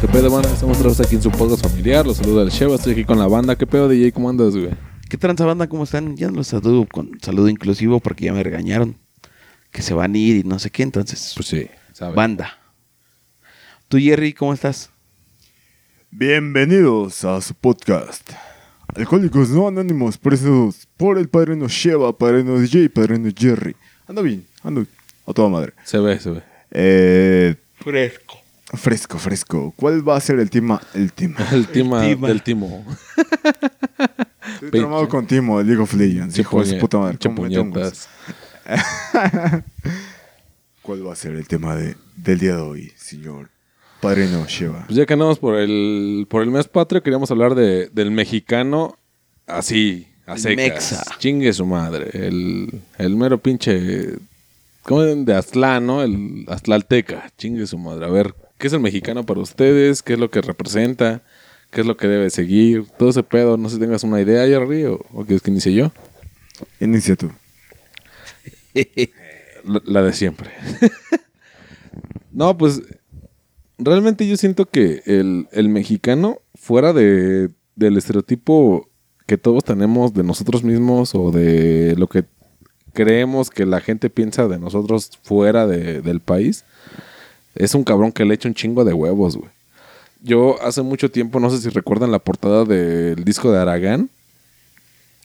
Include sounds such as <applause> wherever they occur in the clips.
¿Qué pedo, banda? Estamos otra vez aquí en su podcast familiar. Los saluda el Sheva. Estoy aquí con la banda. ¿Qué pedo, DJ? ¿Cómo andas, güey? ¿Qué tranza banda? ¿Cómo están? Ya los saludo con saludo inclusivo porque ya me regañaron que se van a ir y no sé qué, entonces Pues sí, ¿sabes? banda. ¿Tú Jerry cómo estás? Bienvenidos a su podcast. Alcohólicos no anónimos, presos por el padrino Sheva, padrino DJ padrino Jerry. Ando bien, ando a toda madre. Se ve, se ve. Eh, Fresco. fresco, fresco. ¿Cuál va a ser el tema? El tema. <laughs> El tema del timo. Estoy tramado con Timo League of Legends. Hijo de su puta madre. ¿cómo me. <laughs> ¿Cuál va a ser el tema de, del día de hoy, señor padrino Sheva? Pues ya que andamos por el, por el mes patrio, queríamos hablar de, del mexicano así, a secas. mexa. Chingue su madre. El, el mero pinche... ¿Cómo? De Aztlán, ¿no? El Aztlalteca. Chingue su madre. A ver, ¿qué es el mexicano para ustedes? ¿Qué es lo que representa? ¿Qué es lo que debe seguir? Todo ese pedo. No sé si tengas una idea, Jerry, o, o quieres que inicie yo. Inicia tú. <laughs> La, la de siempre. <laughs> no, pues realmente yo siento que el, el mexicano, fuera de, del estereotipo que todos tenemos de nosotros mismos o de lo que creemos que la gente piensa de nosotros fuera de- del país, es un cabrón que le echa un chingo de huevos, güey. Yo hace mucho tiempo, no sé si recuerdan la portada del disco de Aragán,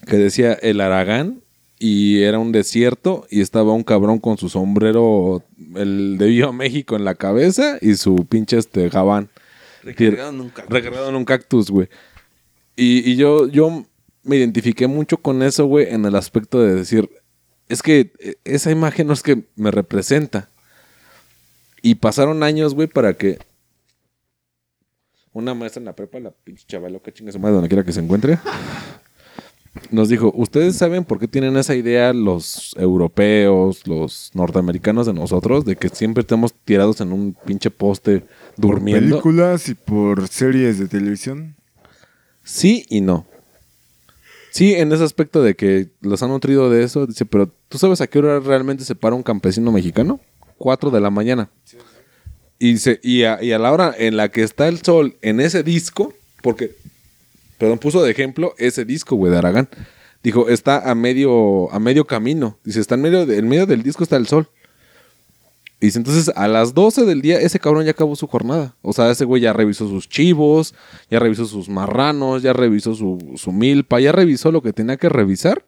que decía el Aragán y era un desierto y estaba un cabrón con su sombrero, el de Viva México en la cabeza y su pinche este gabán. Recargado en un cactus. Recargado en un cactus, güey. Y, y yo, yo me identifiqué mucho con eso, güey, en el aspecto de decir, es que eh, esa imagen no es que me representa. Y pasaron años, güey, para que una maestra en la prepa, la pinche chaval que chinga su madre donde quiera que se encuentre, nos dijo, ¿ustedes saben por qué tienen esa idea los europeos, los norteamericanos de nosotros, de que siempre estamos tirados en un pinche poste durmiendo? Películas y por series de televisión. Sí y no. Sí, en ese aspecto de que los han nutrido de eso, dice, pero ¿tú sabes a qué hora realmente se para un campesino mexicano? Cuatro de la mañana. Y, se, y, a, y a la hora en la que está el sol en ese disco, porque, perdón, puso de ejemplo ese disco, güey, de Aragán. Dijo, está a medio, a medio camino. Dice, está en medio, de- medio del disco está el sol. Dice, entonces a las 12 del día ese cabrón ya acabó su jornada. O sea, ese güey ya revisó sus chivos, ya revisó sus marranos, ya revisó su, su milpa, ya revisó lo que tenía que revisar.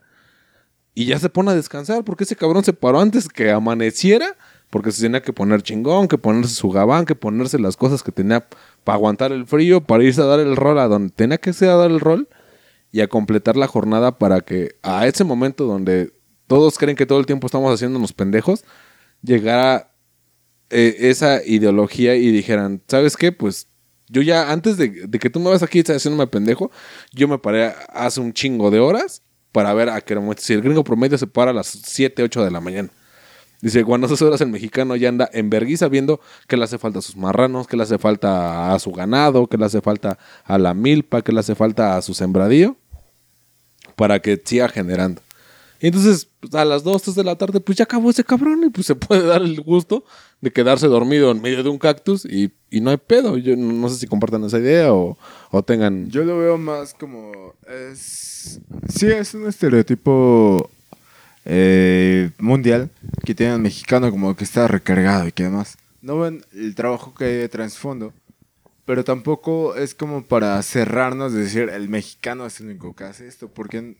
Y ya se pone a descansar porque ese cabrón se paró antes que amaneciera. Porque se tenía que poner chingón, que ponerse su gabán, que ponerse las cosas que tenía para aguantar el frío, para irse a dar el rol a donde tenía que irse a dar el rol y a completar la jornada para que a ese momento donde todos creen que todo el tiempo estamos haciéndonos pendejos, llegara eh, esa ideología y dijeran, ¿sabes qué? Pues yo ya antes de, de que tú me vas aquí haciéndome pendejo, yo me paré hace un chingo de horas para ver a qué momento. Si el gringo promedio se para a las 7, 8 de la mañana. Dice, cuando esas horas el mexicano ya anda en vergüenza viendo que le hace falta a sus marranos, que le hace falta a su ganado, que le hace falta a la milpa, que le hace falta a su sembradío, para que siga generando. Y entonces, pues, a las 2, 3 de la tarde, pues ya acabó ese cabrón y pues se <laughs> puede dar el gusto de quedarse dormido en medio de un cactus y, y no hay pedo. Yo no sé si compartan esa idea o, o tengan... Yo lo veo más como. Es, sí, es un estereotipo eh, mundial que tiene el mexicano como que está recargado y que además no ven el trabajo que hay de trasfondo. Pero tampoco es como para cerrarnos de decir el mexicano es el único que hace esto. Porque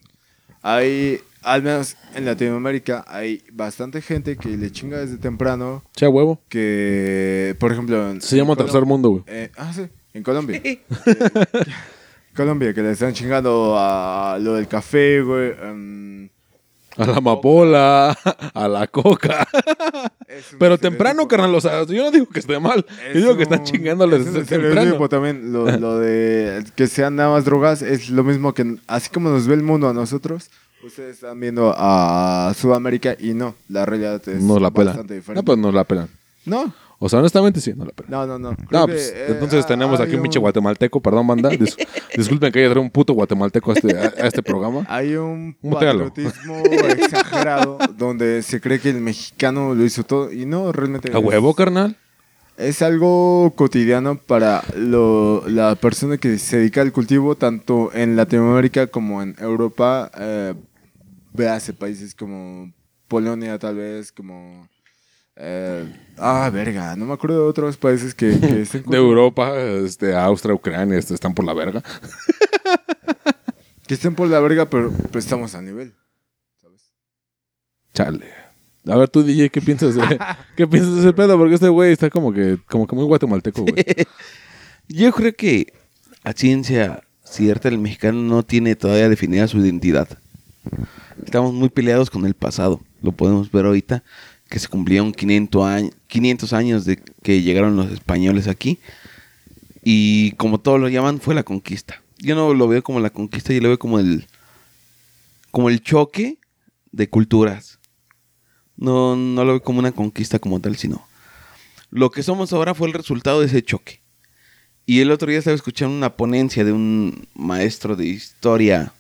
hay, al menos en Latinoamérica, hay bastante gente que le chinga desde temprano. Che, huevo. Que, por ejemplo. en- Se llama en Colom- tercer mundo, güey. eh, ah, sí, en Colombia. Eh, <laughs> Colombia, que le están chingando a lo del café, güey. em, A la amapola, <laughs> a la coca. Pero temprano, carnal. O sea, yo no digo que esté mal. Es Yo digo que están chingándoles es temprano. también. Lo, <laughs> lo de que sean nada más drogas es lo mismo que, así como nos ve el mundo a nosotros, ustedes están viendo a Sudamérica y no, la realidad es Nos la pelan. bastante No, diferente. pues nos la pelan. No, O sea, honestamente sí, no la pela. No, no, no. Creo No, que, pues, eh, entonces tenemos aquí un pinche guatemalteco, perdón, banda. Dis- <laughs> disculpen que haya traído un puto guatemalteco a este, a, a este programa. Hay un Mutealo. patriotismo exagerado <laughs> donde se cree que el mexicano lo hizo todo y no, realmente A huevo, carnal. Es algo cotidiano para lo- la persona que se dedica al cultivo, tanto en Latinoamérica como en Europa. Eh, véase países como Polonia, tal vez, como. Eh, ah, verga, no me acuerdo de otros países que, que <laughs> estén De Europa, este, Austria, Ucrania, este, están por la verga. Que estén por la verga, pero, pero estamos a nivel. ¿sabes? Chale. A ver, tú, DJ, ¿qué piensas de, <laughs> ¿qué piensas de ese pedo? Porque este güey está como que, como que muy guatemalteco, güey. <laughs> Yo creo que a ciencia cierta el mexicano no tiene todavía definida su identidad. Estamos muy peleados con el pasado. Lo podemos ver ahorita, que se cumplieron 500, años 500 años de que llegaron los españoles aquí. Y como todos lo llaman, fue la conquista. Yo no lo veo como la conquista, yo lo veo como el, como el choque de culturas. No, no lo veo como una conquista como tal, sino lo que somos ahora fue el resultado de ese choque. Y el otro día estaba escuchando una ponencia de un maestro de historia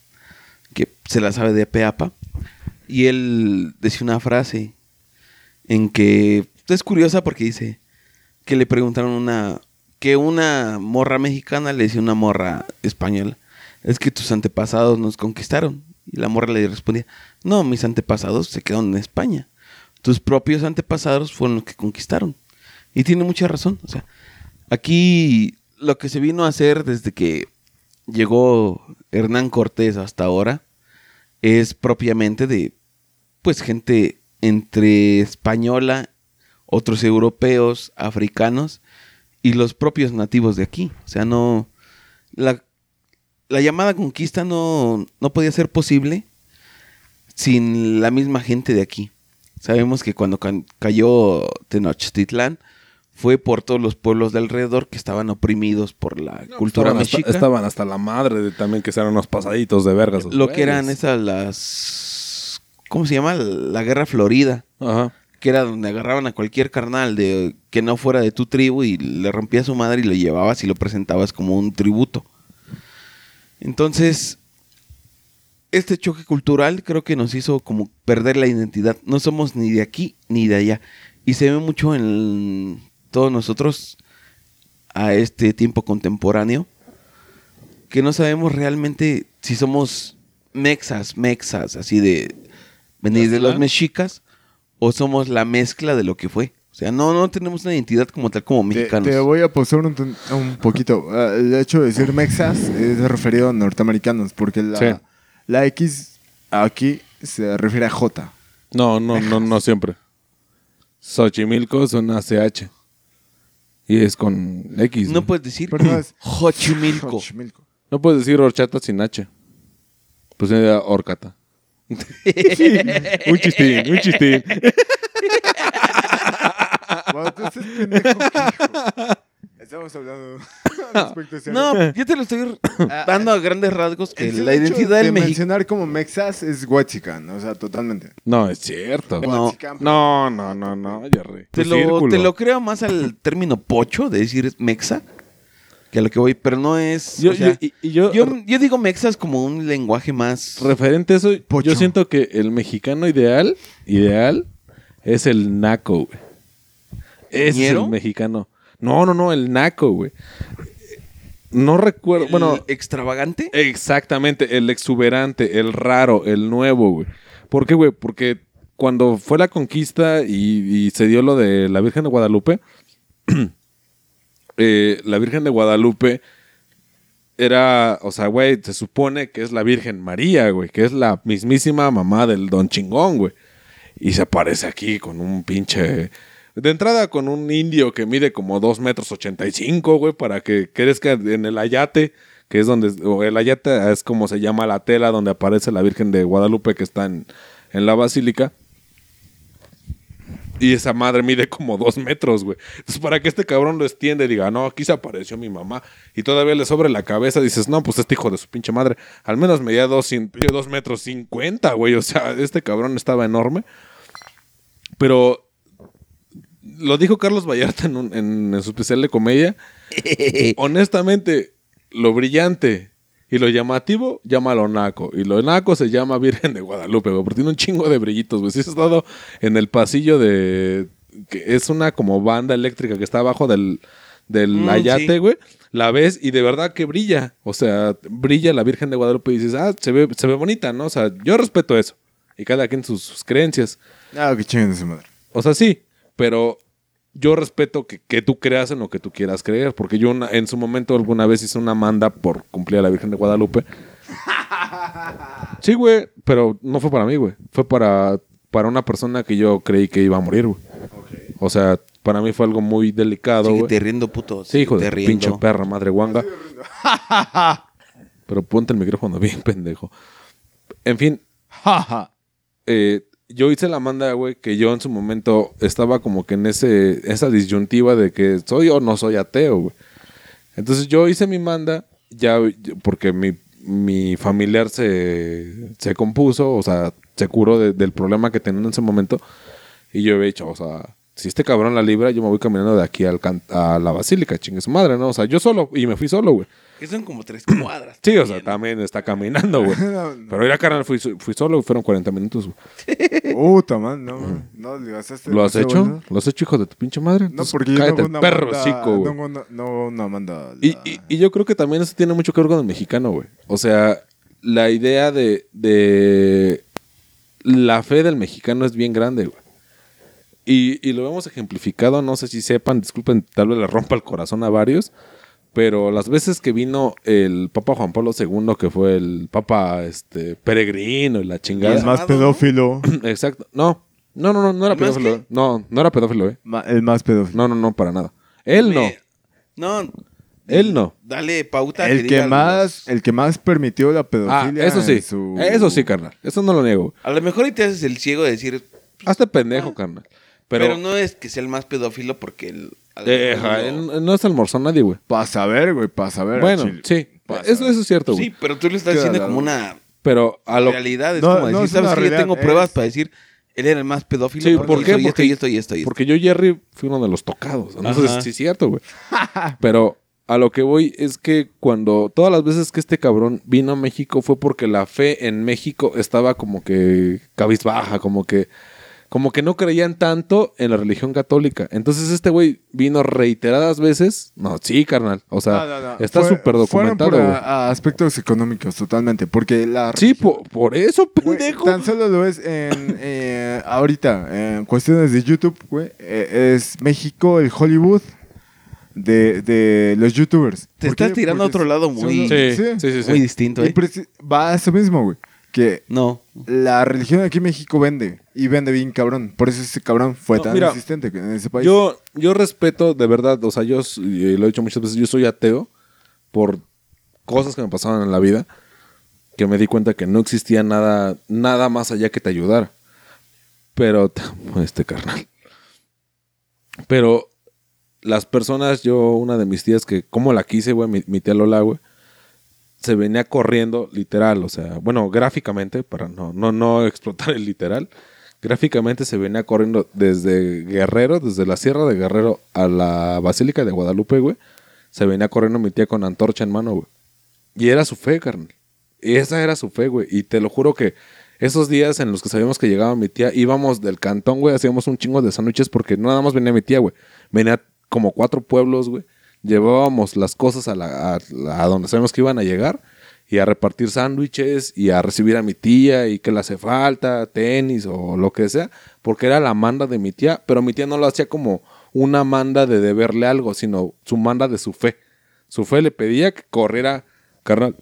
que se la sabe de peapa. Y él decía una frase en que es curiosa porque dice que le preguntaron una que una morra mexicana le decía una morra española, es que tus antepasados nos conquistaron. Y la morra le respondía, no, mis antepasados se quedaron en España. Tus propios antepasados fueron los que conquistaron. Y tiene mucha razón. O sea, aquí lo que se vino a hacer desde que llegó Hernán Cortés hasta ahora es propiamente de, pues, gente entre española, otros europeos, africanos y los propios nativos de aquí. O sea, no. La, la llamada conquista no, no podía ser posible sin la misma gente de aquí. Sabemos que cuando ca- cayó Tenochtitlán fue por todos los pueblos de alrededor que estaban oprimidos por la cultura estaban hasta, mexica. estaban hasta la madre de también que eran unos pasaditos de vergas. lo que eran esas las ¿cómo se llama? La guerra florida, Ajá. que era donde agarraban a cualquier carnal de que no fuera de tu tribu y le rompía su madre y lo llevabas y lo presentabas como un tributo. Entonces, este choque cultural creo que nos hizo como perder la identidad. No somos ni de aquí ni de allá. Y se ve mucho en todos nosotros a este tiempo contemporáneo que no sabemos realmente si somos mexas, mexas, así de venir de los mexicas o somos la mezcla de lo que fue. O sea, no, no tenemos una identidad como tal como mexicanos. te voy a posar un, un poquito. Ah, el hecho de decir mexas es referido a norteamericanos, porque la, Sí. la X aquí se refiere a J. No, no, no, no siempre. Xochimilco es una CH. Y es con X. no puedes decir <laughs> Xochimilco. No puedes decir horchata sin H. Pues era horcata. <laughs> un chistín, un chistín. <laughs> Bueno, tú estás pendejo. Estamos hablando No, yo te lo estoy dando a grandes rasgos que la identidad de del mexicano. mencionar como mexas es huachican, o sea, totalmente. No, es cierto. No. No, no, no, no, Jerry. Te lo, te lo creo más al término pocho de decir mexa que a lo que voy, pero no es. Yo, o sea, yo- y, yo, yo, yo digo mexas como un lenguaje más. referente a eso, Pocho. yo siento que el mexicano ideal, ideal, es el naco, güey. Es el mexicano. No, no, no, el naco, güey. No recuerdo, el bueno, extravagante. exactamente, el exuberante, el raro, el nuevo, güey. ¿Por qué, güey? Porque cuando fue la conquista y, y se dio lo de la Virgen de Guadalupe, <clears throat> eh, la Virgen de Guadalupe era, o sea, güey, se supone que es la Virgen María, güey, que es la mismísima mamá del Don Chingón, güey. Y se aparece aquí con un pinche... De entrada con un indio que mide como 2 metros 85, güey, para que crezca en el ayate, que es donde... O el ayate es como se llama la tela donde aparece la Virgen de Guadalupe que está en, en la basílica. Y esa madre mide como dos metros, güey. Entonces, para que este cabrón lo extienda y diga, no, aquí se apareció mi mamá. Y todavía le sobre la cabeza, dices, no, pues este hijo de su pinche madre. Al menos medía dos, dos metros cincuenta, güey. O sea, este cabrón estaba enorme. Pero lo dijo Carlos Vallarta en, un- en- en su especial de comedia. <laughs> Honestamente, lo brillante y lo llamativo, llámalo naco. Y lo naco se llama Virgen de Guadalupe, güey, porque tiene un chingo de brillitos, güey. Si has estado en el pasillo de... que es una como banda eléctrica que está abajo del, del Mm, ayate, sí. güey. La ves y de verdad que brilla. O sea, brilla la Virgen de Guadalupe y dices, ah, se ve, se ve bonita, ¿no? O sea, yo respeto eso. Y cada quien sus, sus creencias. Ah, que chinguen de su madre. O sea, sí, pero yo respeto que, que tú creas en lo que tú quieras creer, porque yo una- en su momento alguna vez hice una manda por cumplir a la Virgen de Guadalupe. Sí, güey, pero no fue para mí, güey. Fue para, para una persona que yo creí que iba a morir, güey. O sea, para mí fue algo muy delicado, güey. te riendo, puto. Sí, hijo de te tu pinche perra, madre guanga. Pero ponte el micrófono bien, <laughs> pendejo. En fin, Jaja. <laughs> eh, yo hice la manda, güey, que yo en su momento estaba como que en ese, esa disyuntiva de que soy o no soy ateo, güey. Entonces yo hice mi manda, ya porque mi, mi familiar se, se compuso, o sea, se curó de- del problema que tenía en ese momento. Y yo había dicho, o sea, si este cabrón la libra, yo me voy caminando de aquí al a la basílica, chingue su madre, ¿no? O sea, yo solo, y me fui solo, güey. Que son como tres cuadras. Sí, o sea, también está caminando, güey. <laughs> No, no. Pero era carnal, fui, fui solo, fueron 40 minutos, güey. Puta, man, no, man. No, le gastaste ¿Lo has hecho? ¿no? ¿Lo has hecho, hijo de tu pinche madre? No, porque yo cállate no hago el una perro, manda- hocico, güey. No, no hago una manda. Y- y yo creo que también eso tiene mucho que ver con el mexicano, güey. O sea, la idea de, de la fe del mexicano es bien grande, güey. Y, y lo hemos ejemplificado, no sé si sepan, disculpen, tal vez le rompa el corazón a varios, pero las veces que vino el Papa Juan Pablo II, que fue el Papa este, peregrino y la chingada. el más pedófilo. <clears throat> Exacto. No, no, no, no, no era ¿El más pedófilo. No, no era pedófilo, eh. Ma- el más pedófilo. No, no, no, para nada. Él no. Me- No. Él no. Dale pauta. el que diga más, los- el que más permitió la Ah, pedofilia. eso sí. su- Eso sí, carnal. Eso no lo niego. A lo mejor y te haces el ciego de decir. Hazte pendejo, carnal. Pero, Pero, no es que sea el más pedófilo porque el. Eh, mejor ja, no- él no es almorzón nadie, güey. Pa' saber, güey, pa' saber. Bueno, sí. Eso, eso es cierto, güey. Sí, pero tú lo estás diciendo como una Pero a lo... realidad. Es No, como no decir, ¿sabes qué? Yo tengo pruebas es- para decir, él era el más pedófilo. Sí, porque ¿por qué? hizo Porque, y esto, y esto, y esto. porque yo, Jerry, fui uno de los tocados. Entonces, Ajá. sí es cierto, güey. <laughs> Pero a lo que voy es que cuando todas las veces que este cabrón vino a México fue porque la fe en México estaba como que cabizbaja, como que como que no creían tanto en la religión católica. Entonces este güey vino reiteradas veces. No, sí, carnal. O sea, No, no, no. está súper fueron documentado, por a- a aspectos económicos, totalmente. Porque la. Sí, po- por, eso, pendejo. tan solo lo es en, eh, ahorita, en cuestiones de YouTube, güey. eh, es México, el Hollywood de, de los YouTubers. Te ¿Por estás tirando a otro lado muy- Sí, sí, sí, sí. Muy distinto, ¿eh? va a eso mismo, güey. Que No. la religión aquí en México vende. Y vende bien cabrón. Por eso ese cabrón fue No, tan mira, insistente en ese país. Yo, yo respeto, de verdad, o sea, yo lo he dicho muchas veces, yo soy ateo por cosas que me pasaban en la vida, que me di cuenta que no existía nada, nada más allá que te ayudara. Pero, <laughs> este carnal. Pero las personas, yo, una de mis tías que, como la quise, güey, mi, mi tía Lola, güey, se venía corriendo, literal, o sea, bueno, gráficamente, para no, no, no <laughs> explotar el literal, gráficamente se venía corriendo desde Guerrero, desde la Sierra de Guerrero a la Basílica de Guadalupe, güey. Se venía corriendo mi tía con antorcha en mano, güey. Y era su fe, carnal. Y esa era su fe, güey. Y te lo juro que esos días en los que sabíamos que llegaba mi tía, íbamos del cantón, güey, hacíamos un chingo de sándwiches porque nada más venía mi tía, güey. Venía como cuatro pueblos, güey. Llevábamos las cosas a, la, a, a donde sabemos que iban a llegar y a repartir sándwiches y a recibir a mi tía y que le hace falta, tenis o lo que sea, porque era la manda de mi tía, pero mi tía no lo hacía como una manda de deberle algo, sino su manda de su fe. Su fe le pedía que corriera, carnal,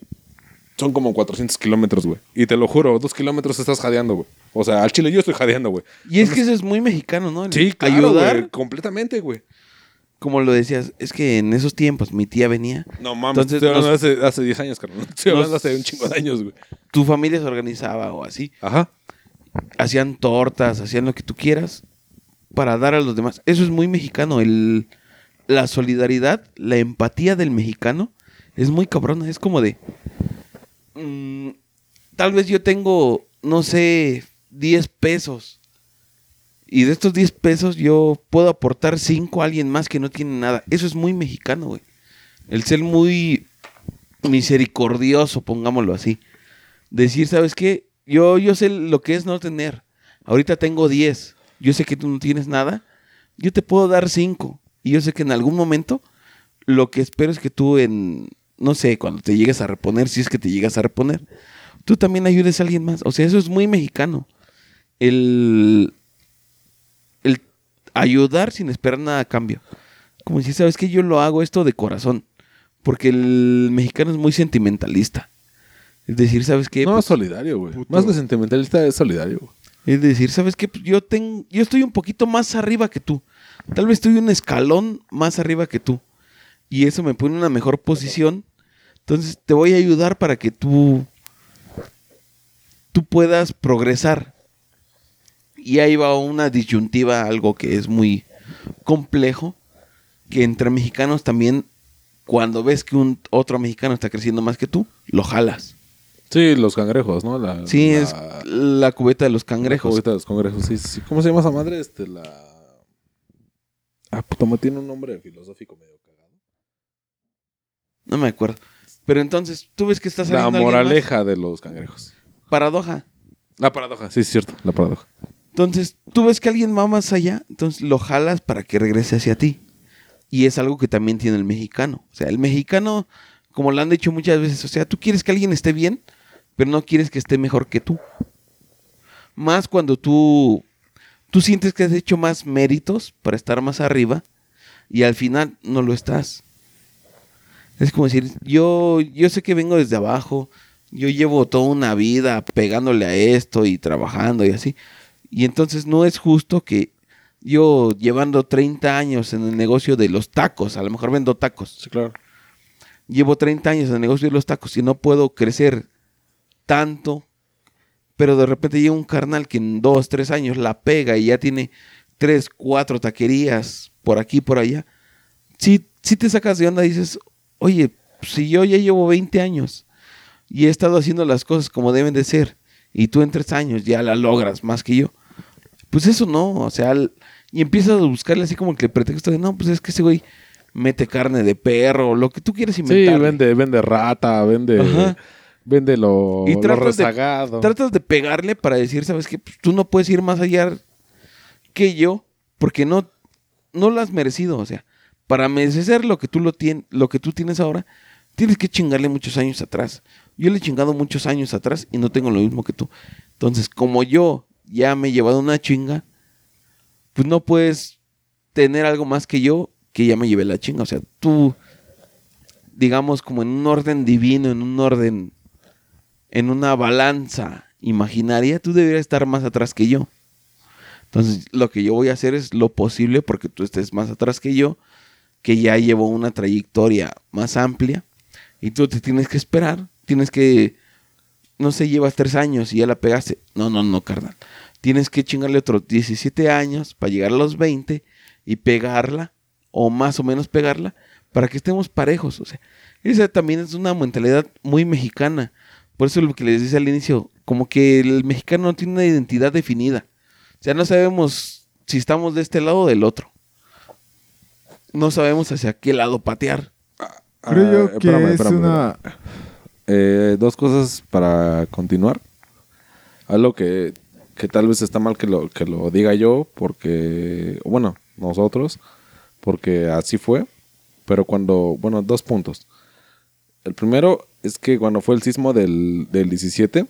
son como 400 kilómetros, güey. Y te lo juro, dos kilómetros estás jadeando, güey. O sea, al chile yo estoy jadeando, güey. Y es que eso es muy mexicano, ¿no? El Sí, claro, Ayudar, completamente, güey. Como lo decías, es que en esos tiempos mi tía venía. No mames, Entonces, estoy hablando nos- hace, hace 10 años, carnal. <laughs> Estoy hablando nos- hace un chingo de años, güey. Tu familia se organizaba o así. Ajá. Hacían tortas, hacían lo que tú quieras para dar a los demás. Eso es muy mexicano. El, la solidaridad, la empatía del mexicano es muy cabrona. Es como de... mm, tal vez yo tengo, no sé, 10 pesos. Y de estos 10 pesos yo puedo aportar 5 a alguien más que no tiene nada. Eso es muy mexicano, güey. El ser muy misericordioso, pongámoslo así. Decir, ¿sabes qué? Yo, yo sé lo que es no tener. Ahorita tengo 10. Yo sé que tú no tienes nada. Yo te puedo dar 5. Y yo sé que en algún momento lo que espero es que tú en, no sé, cuando te llegues a reponer, si es que te llegas a reponer, tú también ayudes a alguien más. O sea, eso es muy mexicano. El, el ayudar sin esperar nada a cambio. Como si, ¿sabes que Yo lo hago esto de corazón. Porque el mexicano es muy sentimentalista. Es decir, ¿sabes qué? No, Pues, solidario, güey. Más que sentimentalista es solidario, güey. es decir, ¿sabes qué? Pues yo, tengo, yo estoy un poquito más arriba que tú. Tal vez estoy un escalón más arriba que tú. Y eso me pone en una mejor posición. Entonces te voy a ayudar para que tú, tú puedas progresar. Y ahí va una disyuntiva, algo que es muy complejo, que entre mexicanos también, cuando ves que un otro mexicano está creciendo más que tú, lo jalas. Sí, los cangrejos, ¿no? La, Sí, la- es la cubeta de los la cangrejos. cubeta de los cangrejos, sí, sí. ¿Cómo se llama esa madre? Este, la... Ah, puta, me tiene un nombre filosófico medio cagado. No me acuerdo. Pero entonces, tú ves que está La moraleja de los cangrejos. Paradoja. La paradoja, sí, es cierto, la paradoja. Entonces, tú ves que alguien va más allá, entonces lo jalas para que regrese hacia ti. Y es algo que también tiene el mexicano. O sea, el mexicano, como lo han dicho muchas veces, o sea, tú quieres que alguien esté bien, pero no quieres que esté mejor que tú. Más cuando tú, tú sientes que has hecho más méritos para estar más arriba y al final no lo estás. Es como decir, yo, yo sé que vengo desde abajo, yo llevo toda una vida pegándole a esto y trabajando y así. Y entonces no es justo que yo llevando 30 años en el negocio de los tacos, a lo mejor vendo tacos, Sí, claro. llevo 30 años en el negocio de los tacos y no puedo crecer tanto, pero de repente llega un carnal que en dos, tres años la pega y ya tiene tres, cuatro taquerías por aquí, por allá. Si, si te sacas de onda, dices, oye, si yo ya llevo 20 años y he estado haciendo las cosas como deben de ser y tú en tres años ya la logras más que yo, pues eso no, o sea, al- y empiezas a buscarle así como que el pretexto de, no, pues es que ese güey mete carne de perro, lo que tú quieras Sí, inventar. vende, vende rata, vende, Ajá. vende lo, Y lo tratas de- rezagado. Tratas de pegarle para decir, ¿sabes qué? Pues tú no puedes ir más allá que yo, porque no, no lo has merecido. O sea, para merecer lo que tú lo tien- lo que tú tienes ahora, tienes que chingarle muchos años atrás. Yo le he chingado muchos años atrás y no tengo lo mismo que tú. Entonces, como yo ya me he llevado una chinga, pues no puedes tener algo más que yo que ya me llevé la chinga. O sea, tú, digamos, como en un orden divino, en un orden en una balanza imaginaria, tú deberías estar más atrás que yo. Entonces, lo que yo voy a hacer es lo posible porque tú estés más atrás que yo, que ya llevo una trayectoria más amplia, y tú te tienes que esperar, tienes que, no sé, llevas tres años y ya la pegaste. No, no, no, carnal. Tienes que chingarle otros 17 años para llegar a los 20 y pegarla, o más o menos pegarla, para que estemos parejos. O sea, esa también es una mentalidad muy mexicana. Por eso lo que les decía al inicio, como que el mexicano no tiene una identidad definida. O sea, no sabemos si estamos de este lado o del otro. No sabemos hacia qué lado patear. Creo Ah, yo que espérame, es espérame, una... Eh, dos cosas para continuar. Algo que, que tal vez está mal que lo, que lo diga yo, porque, bueno, nosotros, porque así fue. Pero cuando, bueno, dos puntos. El primero es que cuando fue el sismo del, del 17,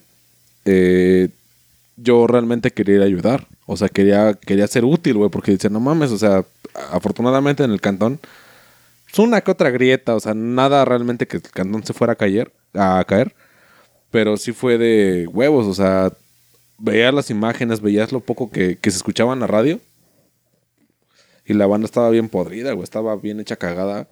eh, yo realmente quería ir a ayudar. O sea, quería, quería ser útil, güey, porque dice, no mames, o sea, afortunadamente en el cantón, es una que otra grieta, o sea, nada realmente que el cantón se fuera a caer, a caer. Pero sí fue de huevos, o sea, veías las imágenes, veías lo poco que, que se escuchaba en la radio. Y la banda estaba bien podrida, güey, estaba bien hecha cagada.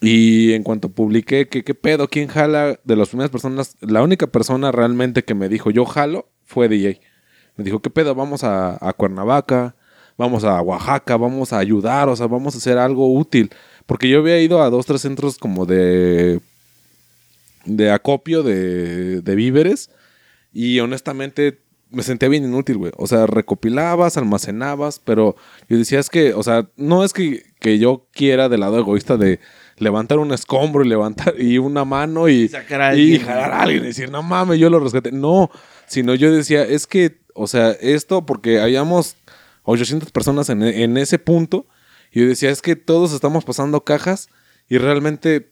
Y en cuanto publiqué que qué pedo, quién jala, de las primeras personas, la única persona realmente que me dijo yo jalo fue DJ. Me dijo, ¿qué pedo? Vamos a, a Cuernavaca, vamos a Oaxaca, vamos a ayudar, o sea, vamos a hacer algo útil. Porque yo había ido a dos, tres centros como de, de acopio de, de víveres y honestamente me sentía bien inútil, güey. O sea, recopilabas, almacenabas, pero yo decía, es que, o sea, no es que, que yo quiera del lado egoísta de levantar un escombro y levantar y una mano y, Y sacar a y jalar a alguien y decir, no mames, yo lo rescaté. No, sino yo decía, es que, o sea, esto porque habíamos 800 personas en, en ese punto y yo decía, es que todos estamos pasando cajas y realmente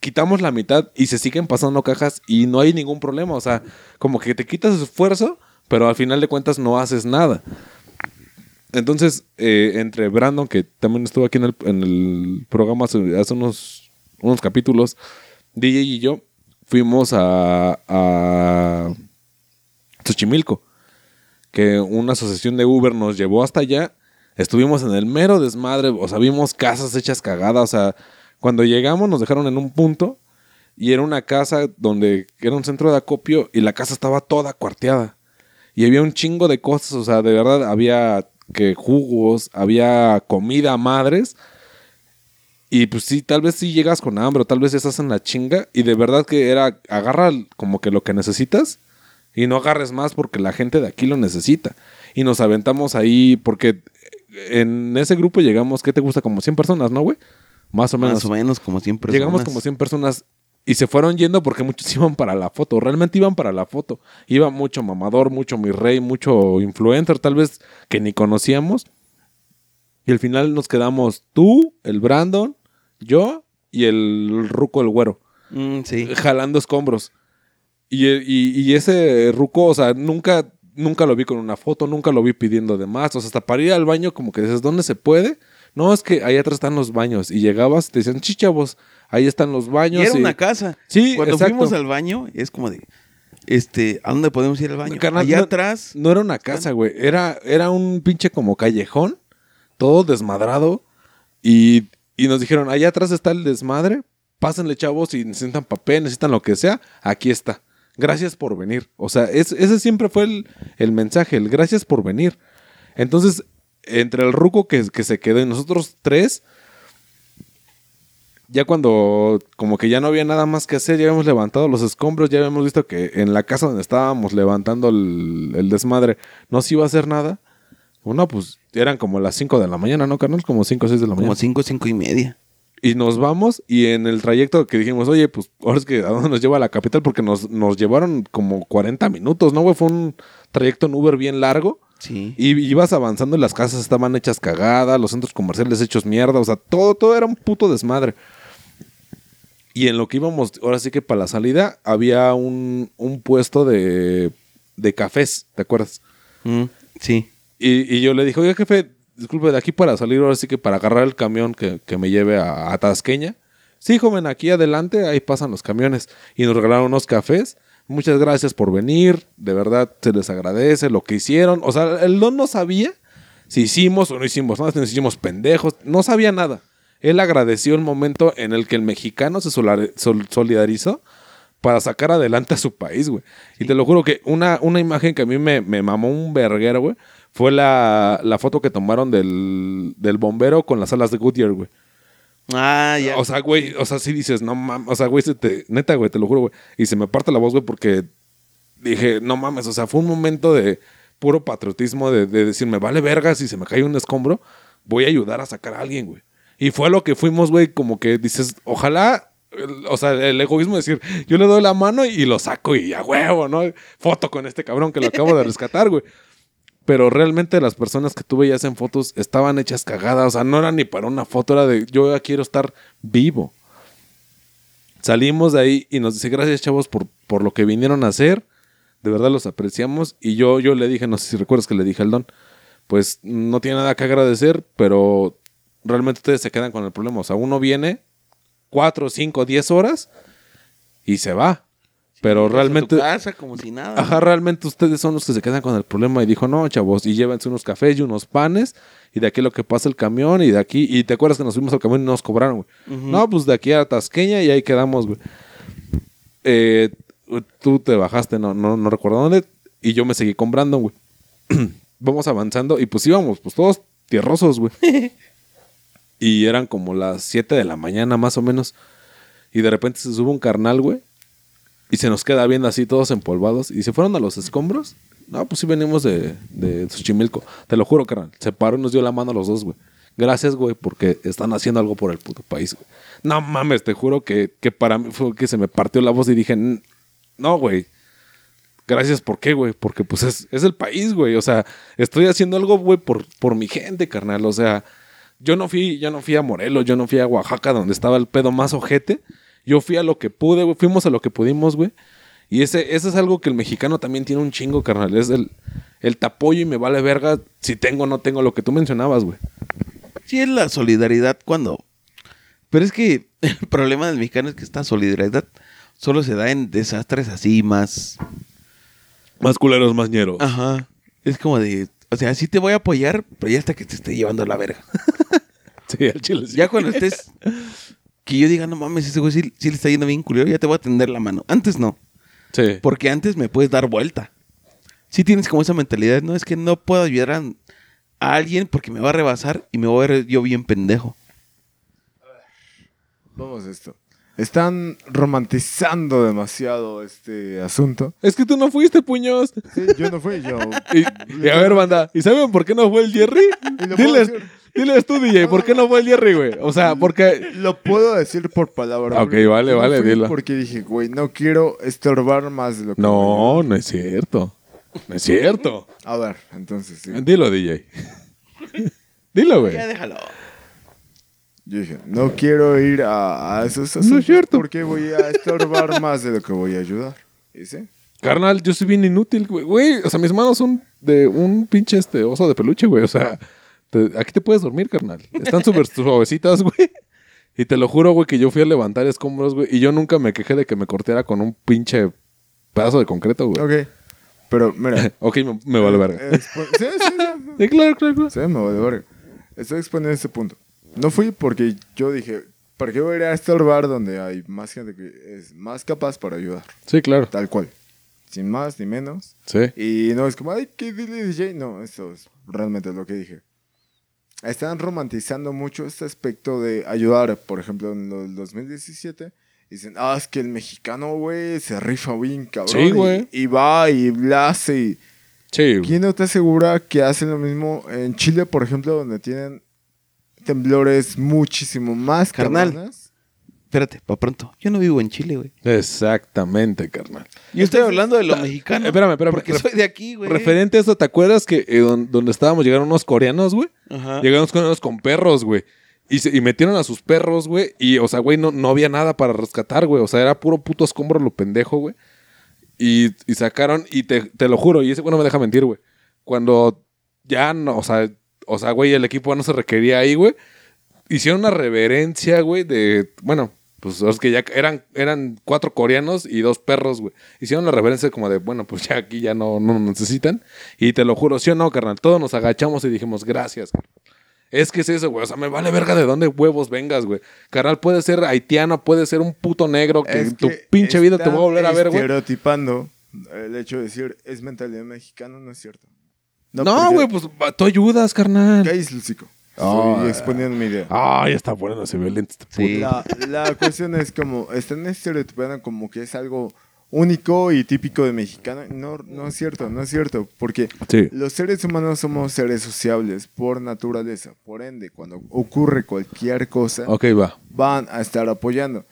quitamos la mitad y se siguen pasando cajas y no hay ningún problema. O sea, como que te quitas esfuerzo, pero al final de cuentas no haces nada. Entonces, eh, entre Brandon, que también estuvo aquí en el, en el programa hace, unos, unos capítulos, DJ y yo fuimos a, a Xochimilco, que una asociación de Uber nos llevó hasta allá. Estuvimos en el mero desmadre, o sea, vimos casas hechas cagadas, o sea, cuando llegamos nos dejaron en un punto y era una casa donde era un centro de acopio y la casa estaba toda cuarteada. Y había un chingo de cosas, o sea, de verdad había que jugos, había comida madres. Y pues sí, tal vez sí llegas con hambre, o tal vez estás en la chinga. Y de verdad que era, agarra como que lo que necesitas y no agarres más porque la gente de aquí lo necesita. Y nos aventamos ahí porque en ese grupo llegamos, ¿qué te gusta? Como 100 personas, ¿no, güey? Más o menos. Más o menos, como siempre. Llegamos como 100 personas y se fueron yendo porque muchos <laughs> iban para la foto. Realmente iban para la foto. Iba mucho mamador, mucho mi rey, mucho influencer, tal vez que ni conocíamos. Y al final nos quedamos tú, el Brandon, yo y el Ruco el Güero, Mm, sí. jalando escombros. Y, y- y ese Ruco, o sea, nunca, nunca lo vi con una foto, nunca lo vi pidiendo de más. O sea, hasta para ir al baño, como que dices, ¿dónde se puede? No, es que ahí atrás están los baños. Y llegabas te decían, chichavos, ahí están los Y baños. era y- una casa. Sí, Cuando exacto. fuimos al baño, es como de, este, ¿a dónde podemos ir al baño? Carnal, Allá no- atrás. No era una casa, güey. Era, era un pinche como callejón, todo desmadrado. Y, y nos dijeron, allá atrás está el desmadre. Pásenle, chavos, si necesitan papel, necesitan lo que sea, aquí está. Gracias por venir. O sea, es- ese siempre fue el, el mensaje, el gracias por venir. Entonces, entre el ruco que, que se quedó y nosotros tres, ya cuando como que ya no había nada más que hacer, ya habíamos levantado los escombros, ya habíamos visto que en la casa donde estábamos levantando el, el desmadre no se iba a hacer nada. Bueno, pues eran como las 5 de la mañana, ¿no, carnal? Como 5 o 6 de la mañana. Como cinco, cinco y media. Y nos vamos y en el trayecto que dijimos, oye, pues ahora es que a dónde nos lleva la capital porque nos, nos llevaron como 40 minutos, ¿no, güey? Fue un trayecto en Uber bien largo. Sí. Y ibas avanzando y las casas estaban hechas cagadas, los centros comerciales hechos mierda, o sea, todo, todo era un puto desmadre. Y en lo que íbamos, ahora sí que para la salida, había un, un puesto de, de cafés, ¿te acuerdas? Mm, sí. Y, y yo le dije, oye, jefe, disculpe, de aquí para salir, ahora sí que para agarrar el camión que, que me lleve a, a Tasqueña. Sí, joven, aquí adelante, ahí pasan los camiones. Y nos regalaron unos cafés. Muchas gracias por venir. De verdad, se les agradece lo que hicieron. O sea, el don no sabía si hicimos o no hicimos nada, si nos hicimos pendejos. No sabía nada. Él agradeció el momento en el que el mexicano se solidarizó para sacar adelante a su país, güey. Y te lo juro que una, una imagen que a mí me, me mamó un verguero, güey, fue la, la foto que tomaron del, del bombero con las alas de Goodyear, güey. Ah, ya. O sea, güey, o sea, sí dices, no mames, o sea, güey, se te- neta, güey, te lo juro, güey. Y se me parte la voz, güey, porque dije, no mames, o sea, fue un momento de puro patriotismo, de, de decir, me vale verga si se me cae un escombro, voy a ayudar a sacar a alguien, güey. Y fue lo que fuimos, güey, como que dices, ojalá, o sea, el egoísmo de decir, yo le doy la mano y lo saco y a huevo, ¿no? Foto con este cabrón que lo acabo de <laughs> rescatar, güey. Pero realmente las personas que tú veías en fotos estaban hechas cagadas. O sea, no era ni para una foto, era de yo ya quiero estar vivo. Salimos de ahí y nos dice gracias chavos por, por lo que vinieron a hacer. De verdad los apreciamos. Y yo, yo le dije, no sé si recuerdas que le dije al don, pues no tiene nada que agradecer, pero realmente ustedes se quedan con el problema. O sea, uno viene cuatro, cinco, diez horas y se va. Pero Vas a tu realmente... casa como si nada. Ajá, realmente ustedes son los que se quedan con el problema. Y dijo, no, chavos, y llévense unos cafés y unos panes. Y de aquí lo que pasa el camión. Y de aquí, y te acuerdas que nos fuimos al camión y nos cobraron, güey. No, pues de aquí a Tasqueña y ahí quedamos, güey. Eh, tú te bajaste, no, no, no recuerdo dónde. Y yo me seguí con Brandon, güey. <clears throat> Vamos avanzando y pues íbamos, pues todos tierrosos, güey. <laughs> y eran como las 7 de la mañana, más o menos. Y de repente se sube un carnal, güey. Y se nos queda viendo así todos empolvados. Y se fueron a los escombros. No, pues sí venimos de, de Xochimilco. Te lo juro, carnal. Se paró y nos dio la mano a los dos, güey. Gracias, güey, porque están haciendo algo por el puto país, güey. No mames, te juro que, que para mí fue que se me partió la voz y dije, "N- no, güey. Gracias, ¿por qué, güey? Porque pues es, es el país, güey. O sea, estoy haciendo algo, güey, por, por mi gente, carnal. O sea, yo no fui, yo no fui a Morelos, yo no fui a Oaxaca, donde estaba el pedo más ojete. Yo fui a lo que pude, güey. Fuimos a lo que pudimos, güey. Y ese, ese es algo que el mexicano también tiene un chingo, carnal. Es el, el te apoyo y me vale verga si tengo o no tengo lo que tú mencionabas, güey. Sí, es la solidaridad cuando. Pero es que <laughs> el problema del mexicano es que esta solidaridad solo se da en desastres así más. Más culeros, más ñeros. Ajá. Es como de. O sea, sí te voy a apoyar, pero ya hasta que te esté llevando a la verga. <laughs> Sí, al chile. sí. Ya cuando estés. <laughs> Que yo diga, no mames, ese güey sí, sí le está yendo bien culero, ya te voy a tender la mano. Antes no. Sí. Porque antes me puedes dar vuelta. Si tienes como esa mentalidad, no es que no puedo ayudar a, a alguien porque me va a rebasar y me voy a ver yo bien pendejo. Vamos a esto. Están romantizando demasiado este asunto. Es que tú no fuiste, puños. Sí, yo no fui, yo. <laughs> Y, y a ver, banda, ¿y saben por qué no fue el Jerry? Diles, decir. Diles tú, DJ, ¿por qué no fue el Jerry, güey? O sea, porque... Lo puedo decir por palabra. Ok, vale, no vale, dilo. Porque dije, güey, no quiero estorbar más de lo que. No, no es cierto. No es cierto. A ver, entonces sí. Dilo, DJ. Dilo, güey. Ya déjalo. Yo dije, no quiero ir a, a esos No es asuntos cierto. porque voy a estorbar <laughs> más de lo que voy a ayudar. ¿Y sí? Carnal, yo soy bien inútil, güey. Güey, o sea, mis manos son de un pinche este oso de peluche, güey. O sea, te- aquí te puedes dormir, carnal. Están súper suavecitas, güey. Y te lo juro, güey, que yo fui a levantar escombros, güey. Y yo nunca me quejé de que me corteara con un pinche pedazo de concreto, güey. Ok. Pero mira. <laughs> Ok, me, me vale verga. eh, sí, sí, sí. <laughs> Sí, claro, claro, claro. Sí, me vale verga. Estoy exponiendo ese punto. No fui porque yo dije, ¿para qué voy a ir a estorbar donde hay más gente que es más capaz para ayudar? Sí, claro. Tal cual. Sin más ni menos. Sí. Y no es como, ay, ¿qué dile DJ? No, eso es realmente lo que dije. Están romantizando mucho este aspecto de ayudar. Por ejemplo, en el 2017 dicen, ah, es que el mexicano, güey, se rifa bien, cabrón. Sí, y- güey. Y, va y la hace. Y... Sí, güey. ¿Quién no te asegura que hacen lo mismo en Chile, por ejemplo, donde tienen temblores muchísimo más Carnal. Espérate, pa' pronto. Yo no vivo en Chile, güey. Exactamente, carnal. Yo estoy hablando de lo ta- mexicano. espérame, espérame, Porque soy de aquí, güey. Referente a eso, ¿te acuerdas que eh, don- donde estábamos llegaron unos coreanos, güey? Ajá. Llegaron unos coreanos con perros, güey. Y, se- y metieron a sus perros, güey. Y, o sea, güey, no, no había nada para rescatar, güey. O sea, era puro puto escombro lo pendejo, güey. Y, y sacaron, y te, te lo juro, y ese güey no me deja mentir, güey. Cuando ya no, o sea, o sea, güey, el equipo no se requería ahí, güey. Hicieron una reverencia, güey, de, bueno, pues es que ya eran, eran cuatro coreanos y dos perros, güey. Hicieron la reverencia como de, bueno, pues ya aquí ya no, no necesitan. Y te lo juro, sí o no, carnal, todos nos agachamos y dijimos, gracias, carnal. Es que es eso, güey. O sea, me vale verga de dónde huevos vengas, güey. Carnal, puede ser haitiano, puede ser un puto negro que Es en tu pinche vida te voy a volver a ver, güey. Estereotipando el hecho de decir es mentalidad mexicana, no es cierto. No, güey, pues va, tú ayudas, carnal. Cállese el hocico. Estoy exponiendo mi idea. Ay, está bueno, se violento este puto. Sí. La, la cuestión es como, están estereotipando como que es algo único y típico de mexicano. No, no es cierto, no es cierto. Porque Sí. los seres humanos somos seres sociables por naturaleza. Por ende, cuando ocurre cualquier cosa, Ok, va. van a estar apoyando.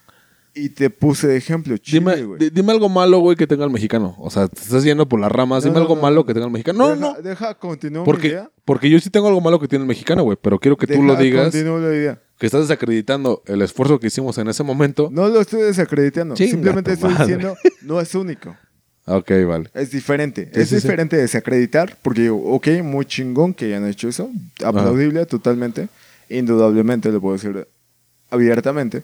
Y te puse de ejemplo, Chile, Dime, güey. di- dime algo malo, güey, que tenga el mexicano. O sea, te estás yendo por las ramas. No, dime no, algo no, malo no. que tenga el mexicano. No, deja, no. Deja, continúo mi Porque, idea. porque yo sí tengo algo malo que tiene el mexicano, güey. Pero quiero que tú Deja, lo digas. continúo la idea. Que estás desacreditando el esfuerzo que hicimos en ese momento. No lo estoy desacreditando. Chinga Simplemente estoy madre. diciendo, no es único. Ok, vale. Es diferente. Sí, es sí, sí. diferente desacreditar, porque digo, ok, muy chingón que hayan hecho eso. Aplaudible totalmente. Indudablemente, lo puedo decir abiertamente,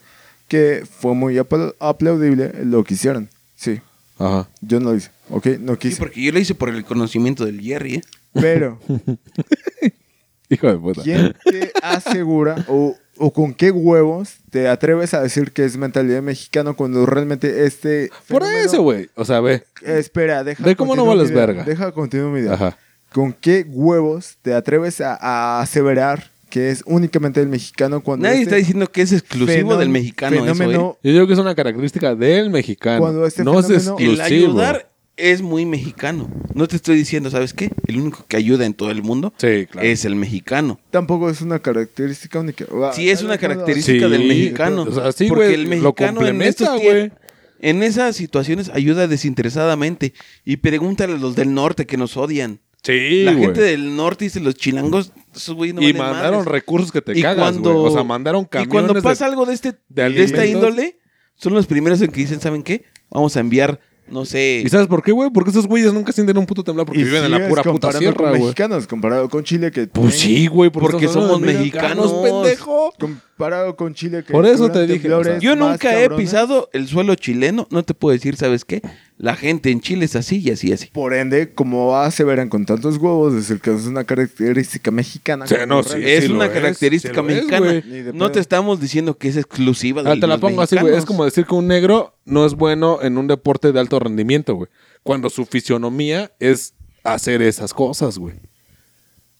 que fue muy apla- aplaudible lo que hicieron. Sí, Ajá. yo no lo hice. Ok, no Sí, quise. porque yo lo hice por el conocimiento del Jerry, ¿eh? Pero, <laughs> Hijo de puta. ¿quién te asegura o, o con qué huevos te atreves a decir que es mentalidad mexicana cuando realmente este. Por fenómeno- eso, güey. O sea, ve. Espera, deja. Ve cómo no vales verga. Deja continuar mi idea. Ajá. ¿Con qué huevos te atreves a, a aseverar que es únicamente el mexicano cuando Nadie este está diciendo que es exclusivo del mexicano eso, ¿eh? Yo digo que es una característica del mexicano. Cuando este no es fenómeno- El exclusivo. ayudar es muy mexicano. No te estoy diciendo, ¿sabes qué? El único que ayuda en todo el mundo Sí, claro. es el mexicano. Tampoco es una característica única. Sí, es una característica Sí, del mexicano. o sea, sí, porque el lo mexicano en estos tiempos-. En esas situaciones ayuda desinteresadamente. Y pregúntale a los del norte que nos odian. Sí, la güey. gente del norte dice los chilangos, esos güeyes no y valen mandaron madres". recursos que te Y cagas, cuando- güey. O sea, mandaron Y camiones cuando de- pasa algo de este de de, esta alimentos. índole, son los primeros en que dicen, ¿saben qué? Vamos a enviar, no sé. ¿Y sabes por qué, güey? Porque esos güeyes nunca sienten un puto temblor porque Y viven en la sigues pura puta comparando sierra, con güey. mexicanos, comparado con Chile que... Pues sí, güey. Porque estamos hablando somos de mexicanos. pendejo. Comparado con Chile que... Por eso te dije, temblores o sea, Yo nunca he cabrones. pisado el suelo chileno, no te puedo decir, ¿sabes qué? La gente en Chile es así y así y así. Por ende, como aseveran con tantos huevos, decir que es una característica mexicana. No, el sí, es una es, característica sí es, mexicana. no te estamos diciendo que es exclusiva de Ah, te la pongo así, güey. Es como decir que un negro no es bueno en un deporte de alto rendimiento, güey. Cuando su fisionomía es hacer esas cosas, güey.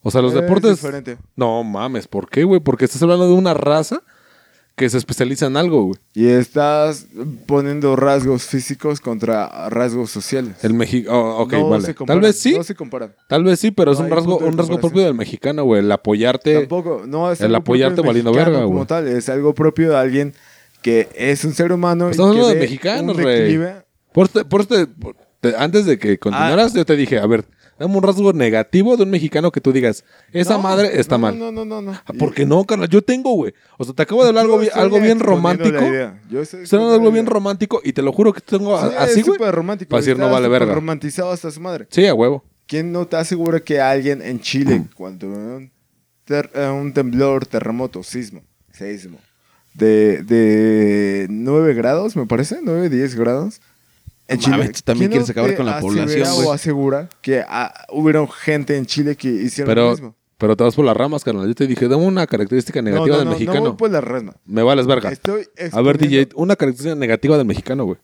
O sea, los Es deportes. diferente. No mames, ¿por qué, güey? Porque estás hablando de una raza que se especializa en algo, güey. Y estás poniendo rasgos físicos contra rasgos sociales. El mexicano. ok, No vale. Tal vez sí. No se comparan. Tal vez sí, pero es No un rasgo, un rasgo propio del mexicano, güey. El apoyarte. Tampoco, no es el apoyarte valiendo verga, como güey. tal, es algo propio de alguien que es un ser humano Estamos hablando de mexicanos, declive. Por este- por este- por- te- antes de que continuaras, yo te dije, a ver, dame un rasgo negativo de un mexicano que tú digas, esa No, madre está no, mal. No, no, no, no. Ah, ¿Por qué no, carnal? Yo tengo, güey. O sea, te acabo de hablar algo, algo bien romántico. Yo estoy hablando algo bien romántico y te lo juro que tengo Sí, así, güey. romántico. Para decir, no vale verga. romantizado hasta su madre. Sí, a huevo. ¿Quién no te asegura que alguien en Chile, cuando un, ter- eh, un temblor, terremoto, sismo, seísmo, de, de 9 grados, me parece, 9, 10 grados, en No Chile, mames, también ¿quién quieres no acabar con la población, o asegura que ah, hubieron gente en Chile que hicieron lo Pero, mismo? pero te vas por las ramas, carnal. Yo te dije, dame una característica No, negativa no, del no, mexicano. No voy por la rama. Me vales verga. Estoy A ver, DJ, una característica negativa del mexicano, güey.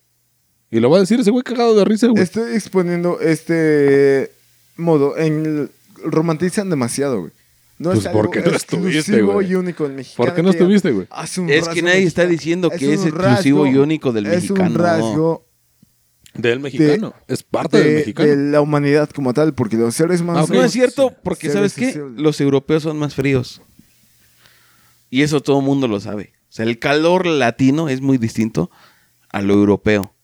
Y lo va a decir ese güey cagado de risa, güey. Estoy exponiendo este modo en romantizan demasiado, güey. No Pues, es algo ¿por qué no estuviste, exclusivo güey? y único del mexicano. ¿Por qué no estuviste, güey? un Es que nadie está diciendo que es un exclusivo y único del Es un mexicano. rasgo Del mexicano. es parte de, del mexicano. de la humanidad como tal, porque los seres humanos... Ah, ok. No es cierto, porque ¿sabes qué? sensibles. Los europeos son más fríos. Y eso todo el mundo lo sabe. O sea, el calor latino es muy distinto a lo europeo.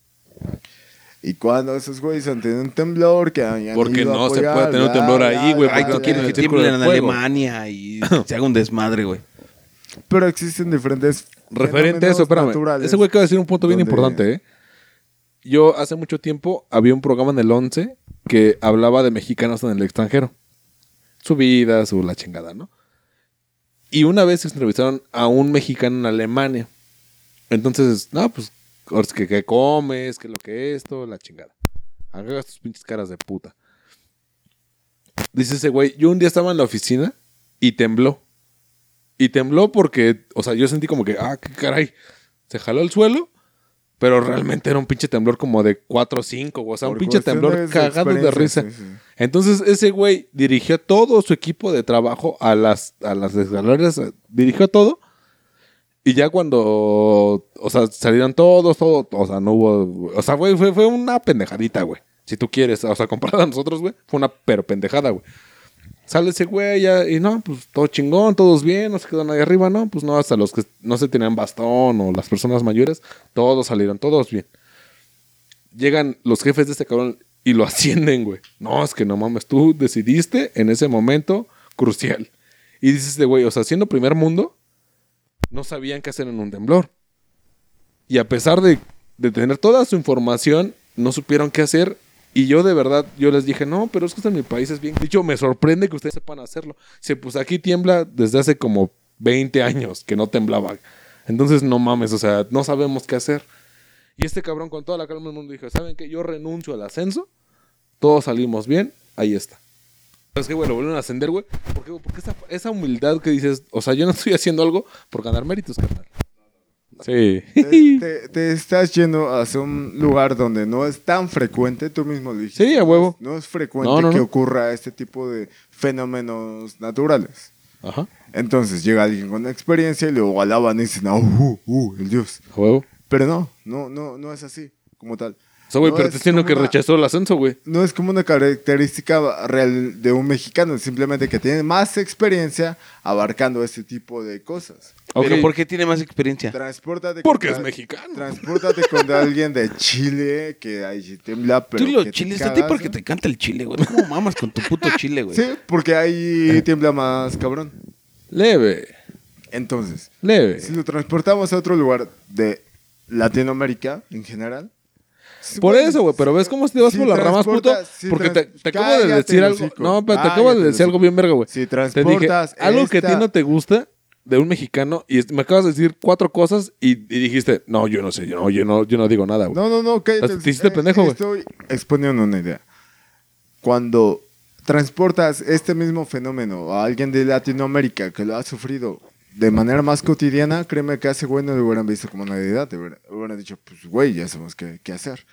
Y cuando esos güeyes han tenido un temblor, que hayan Porque no se puede tener un temblor ahí, güey, Ay, tú quieres que tiemblen en. Alemania y <laughs> se haga un desmadre, güey. Pero existen diferentes... Referente a eso, espérame. Ese güey acaba de decir un punto bien importante, ¿eh? Yo hace mucho tiempo había un programa en el 11 que hablaba de mexicanos en el extranjero. Su vida, su la chingada, ¿no? Y una vez entrevistaron a un mexicano en Alemania. Entonces, no, pues, qué comes, qué es lo que es esto, la chingada. Hagas tus pinches caras de puta. Dice ese güey, yo un día estaba en la oficina y tembló. Y tembló porque, o sea, yo sentí como que, ah, qué caray. Se jaló el suelo, pero realmente era un pinche temblor como de 4 o 5, o sea, un pinche temblor cagado de risa. experiencia, sí, sí. Entonces ese güey dirigió todo su equipo de trabajo a las, a las escaleras, dirigió todo. Y ya cuando, o sea, salieron todos, todo, o sea, no hubo, o sea, güey, fue, fue una pendejadita, güey. Si tú quieres, o sea, <laughs> comparado a nosotros, güey, fue una pero pendejada, güey. Sale ese güey ya, y no, pues todo chingón, todos bien, no se quedan ahí arriba, no, pues no, hasta los que no se tenían bastón o las personas mayores, todos salieron, todos bien. Llegan los jefes de este cabrón y lo <laughs> ascienden, güey. No, es que no mames, tú decidiste en ese momento crucial. Y dices este güey, o sea, siendo primer mundo, no sabían qué hacer en un temblor. Y a pesar de, de tener toda su información, no supieron qué hacer. Y yo de verdad, yo les dije, no, pero es que en mi país es bien. Dicho, me sorprende que ustedes sepan hacerlo. Dice, pues aquí tiembla desde hace como 20 años que no temblaba. Entonces, no mames, o sea, no sabemos qué hacer. Y este cabrón con toda la calma del mundo dijo, ¿saben qué? Yo renuncio al ascenso. Todos salimos bien. Ahí está. Es que, güey, lo vuelven a ascender, güey. ¿Por qué, güey? Porque esa, esa humildad que dices, o sea, yo no estoy haciendo algo por ganar méritos, carnal. Sí. Te, te- te estás yendo hacia un lugar donde no es tan frecuente, tú mismo lo dijiste. Sí, a huevo. No es frecuente No, no, que no. ocurra este tipo de fenómenos naturales. Ajá. Entonces llega alguien con experiencia y luego alaban y dicen, ah, uh, uh, el Dios. A huevo. Pero no, no, no, no es así como tal. Sea, güey, No pero es te diciendo que una- rechazó el ascenso, güey. No es como una característica real de un mexicano, simplemente que tiene más experiencia abarcando este tipo de cosas. Pero. ¿por qué tiene más experiencia? Transpórtate Porque es mexicano. Transpórtate con alguien de Chile que ahí sí tiembla, pero Tú los te chiles, a ti porque ¿no? te canta el chile, güey. ¿Cómo mamas con tu puto chile, güey? Sí, porque ahí tiembla más cabrón. Leve, Entonces, leve. si lo transportamos a otro lugar de Latinoamérica en general. Sí, Por güey, eso, güey, pero ¿ves cómo te vas si por las ramas, puto? si Porque te, te acabo de decir algo. No, pero te acabo de decir algo bien verga, güey. Si Te dije transportas algo que a ti no te gusta de un mexicano y me acabas de decir cuatro cosas y, y dijiste, no, yo no sé, yo no, yo no, yo no digo nada, güey. No, no, no, cállate. Te hiciste Eh, pendejo, güey. Estoy exponiendo una idea. Cuando transportas este mismo fenómeno a alguien de Latinoamérica que lo ha sufrido de manera más cotidiana, créeme que ese güey no lo hubieran visto como una deidad. hubieran, dicho, pues güey, ya sabemos qué, qué hacer.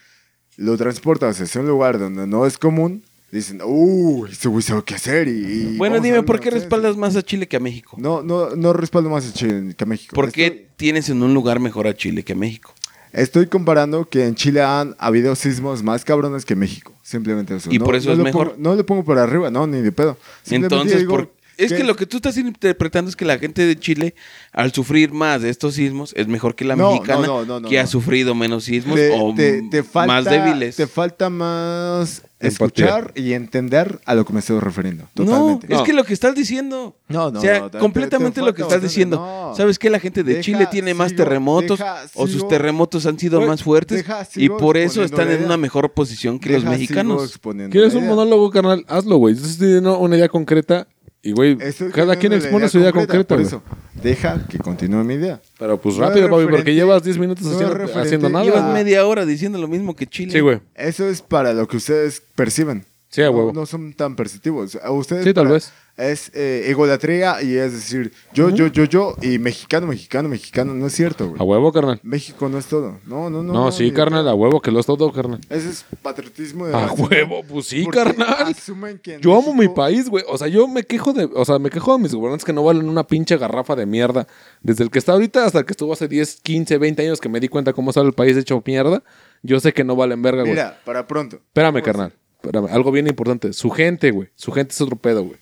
Lo transportas hacia un lugar donde no es común, dicen, uh, este güey sabe qué hacer. Y, y Bueno, dime, ¿por qué ausencia". respaldas más a Chile que a México? No, no, no respaldo más a Chile que a México. ¿Por qué Estoy- tienes en un lugar mejor a Chile que a México? Estoy comparando que en Chile han habido sismos más cabrones que en México. Simplemente eso. ¿Y No- por eso no es mejor? pongo- no le pongo por arriba, no, ni de pedo. Entonces, digo por- es que lo que tú estás interpretando es que la gente de Chile, al sufrir más de estos sismos, es mejor que la No, mexicana, no, no, no, que ha sufrido menos sismos te, o te- te falta, más débiles. Te falta más Empatía. escuchar y entender a lo que me estoy refiriendo. No, es que lo que estás diciendo. No, no, o sea, no, te- completamente te lo que estás diciendo. no. ¿Sabes qué? La gente de Deja, Chile tiene más terremotos deja, o sus terremotos han sido más fuertes deja, y por eso están en una mejor posición que Deja, los mexicanos. ¿Quieres un monólogo, carnal? Hazlo, güey. Estoy diciendo una idea concreta y, güey, cada quien expone su idea concreta, Por güey. eso, deja que continúe mi idea. Pero pues No rápido, papi, porque llevas 10 minutos haciendo, nada. Llevas media hora diciendo lo mismo que Chile. Sí, güey. Eso es para lo que ustedes perciben. Sí, a no, huevo. no son tan perceptivos. A ustedes Sí, tal para- vez. Es eh, egolatría y es decir, yo, yo, yo, yo y mexicano, mexicano, mexicano. No es cierto, güey. A huevo, carnal. México no es todo. No, no, no. No, sí, carnal, a huevo, que lo es todo, carnal. Ese es patriotismo de A huevo, pues sí, carnal. asumen que en Yo amo mi país, güey. O sea, yo me quejo de, o sea, me quejo de mis gobernantes que no valen una pinche garrafa de mierda. Desde el que está ahorita hasta el que estuvo hace 10, 15, 20 años que me di cuenta cómo sale el país hecho mierda. Yo sé que no valen verga, güey. Mira, para pronto. Espérame, carnal. Espérame. Algo bien importante. Su gente, güey. Su gente es otro pedo, güey.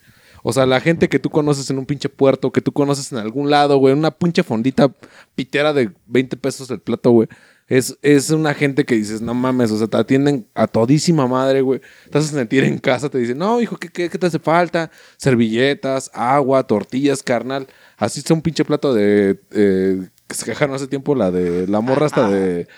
O sea, la gente que tú conoces en un pinche puerto, que tú conoces en algún lado, güey, en una pinche fondita pitera de 20 pesos el plato, güey. Es, es una gente que dices, no mames, o sea, te atienden a todísima madre, güey. Te haces sentir en casa, te dicen, no, hijo, ¿qué, qué, qué te hace falta? Servilletas, agua, tortillas, carnal. Así está un pinche plato de... eh, que se quejaron hace tiempo, la de la morra hasta de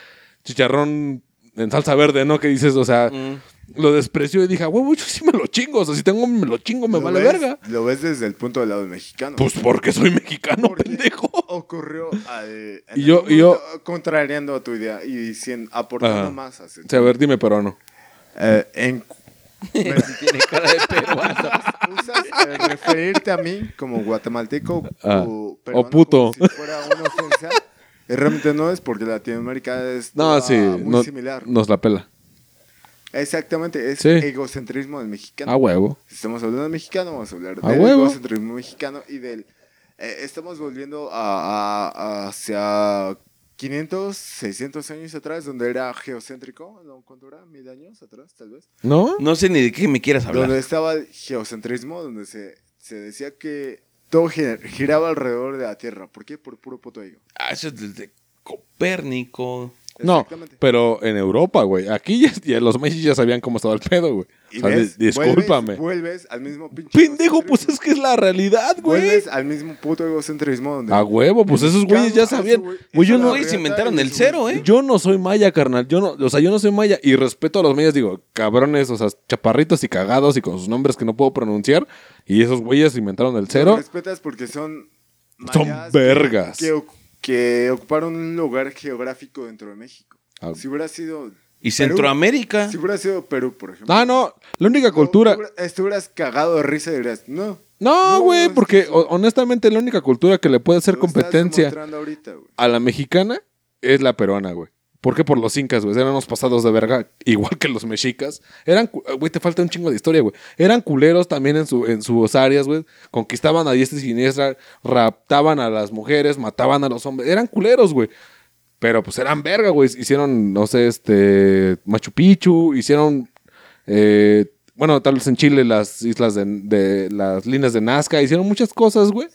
chicharrón en salsa verde, ¿no? Que dices, o sea, Mm. Lo despreció y dije, huevo, yo sí me lo chingo. O sea, si tengo, me lo chingo, me lo vale ves- verga. Lo ves desde el punto del lado del mexicano. Pues porque soy mexicano, Porque pendejo. Ocurrió al- Y yo- y yo- contrariando a tu idea y diciendo, aportando Ajá. más. hacia- O sea, a ver, dime peruano. Eh, en, Tiene cara de peruano. usas eh, referirte a mí como guatemalteco Ah, o, o puto. como si fuera una ofensa. Y realmente no es porque Latinoamérica es No, sí, muy no- similar. nos la pela. Exactamente, es Sí. egocentrismo del mexicano. A huevo. Si estamos hablando de mexicano, vamos a hablar A del huevo. egocentrismo mexicano y del... eh, estamos volviendo a, a- hacia 500, 600 años atrás, donde era geocéntrico, ¿no? ¿Cuánto era? ¿Mil años atrás, tal vez? ¿No? No sé ni de qué me quieras hablar. Donde estaba el geocentrismo, donde se, se decía que todo gi- giraba alrededor de la Tierra. ¿Por qué? Por puro puto ego. Ah, eso es desde Copérnico. No, pero en Europa, güey. Aquí ya, ya los mexicanos ya sabían cómo estaba el pedo, güey. O sea, ves, discúlpame. Vuelves, vuelves al mismo pinche Pendejo, pues es que es la realidad, güey. Vuelves al mismo puto egocentrismo donde... A huevo, pues esos güeyes ya sabían. güey- yo no, se inventaron el cero, ¿eh? Yo no soy maya, carnal. Yo no, o sea, yo no soy maya y respeto a los mayas, digo, cabrones, o sea, chaparritos y cagados y con sus nombres que no puedo pronunciar. Y esos güeyes inventaron el Los cero. respetas porque son... Son mayas vergas. Que, oc- que ocuparon un lugar geográfico dentro de México. Ah. Si hubiera sido... Y Perú, Centroamérica. Si hubiera sido Perú, por ejemplo. Ah, no, la única No, cultura. Estuvieras cagado de risa y dirías, no. No, güey, es porque que- ho- honestamente la única cultura que le puede hacer competencia ahorita, a la mexicana es la peruana, güey. ¿Por qué? Por los incas, güey. Eran unos pasados de verga, <laughs> igual que los mexicas. Eran, cu- güey, te falta un chingo de historia, güey. Eran culeros también en, su, en sus áreas, güey. Conquistaban a diestra y siniestra, raptaban a las mujeres, mataban a los hombres. Eran culeros, güey. Pero pues eran verga, güey. Hicieron, no sé, este. Machu Picchu, hicieron. eh, bueno, tal vez en Chile las islas de, de las líneas de Nazca, hicieron muchas cosas, güey.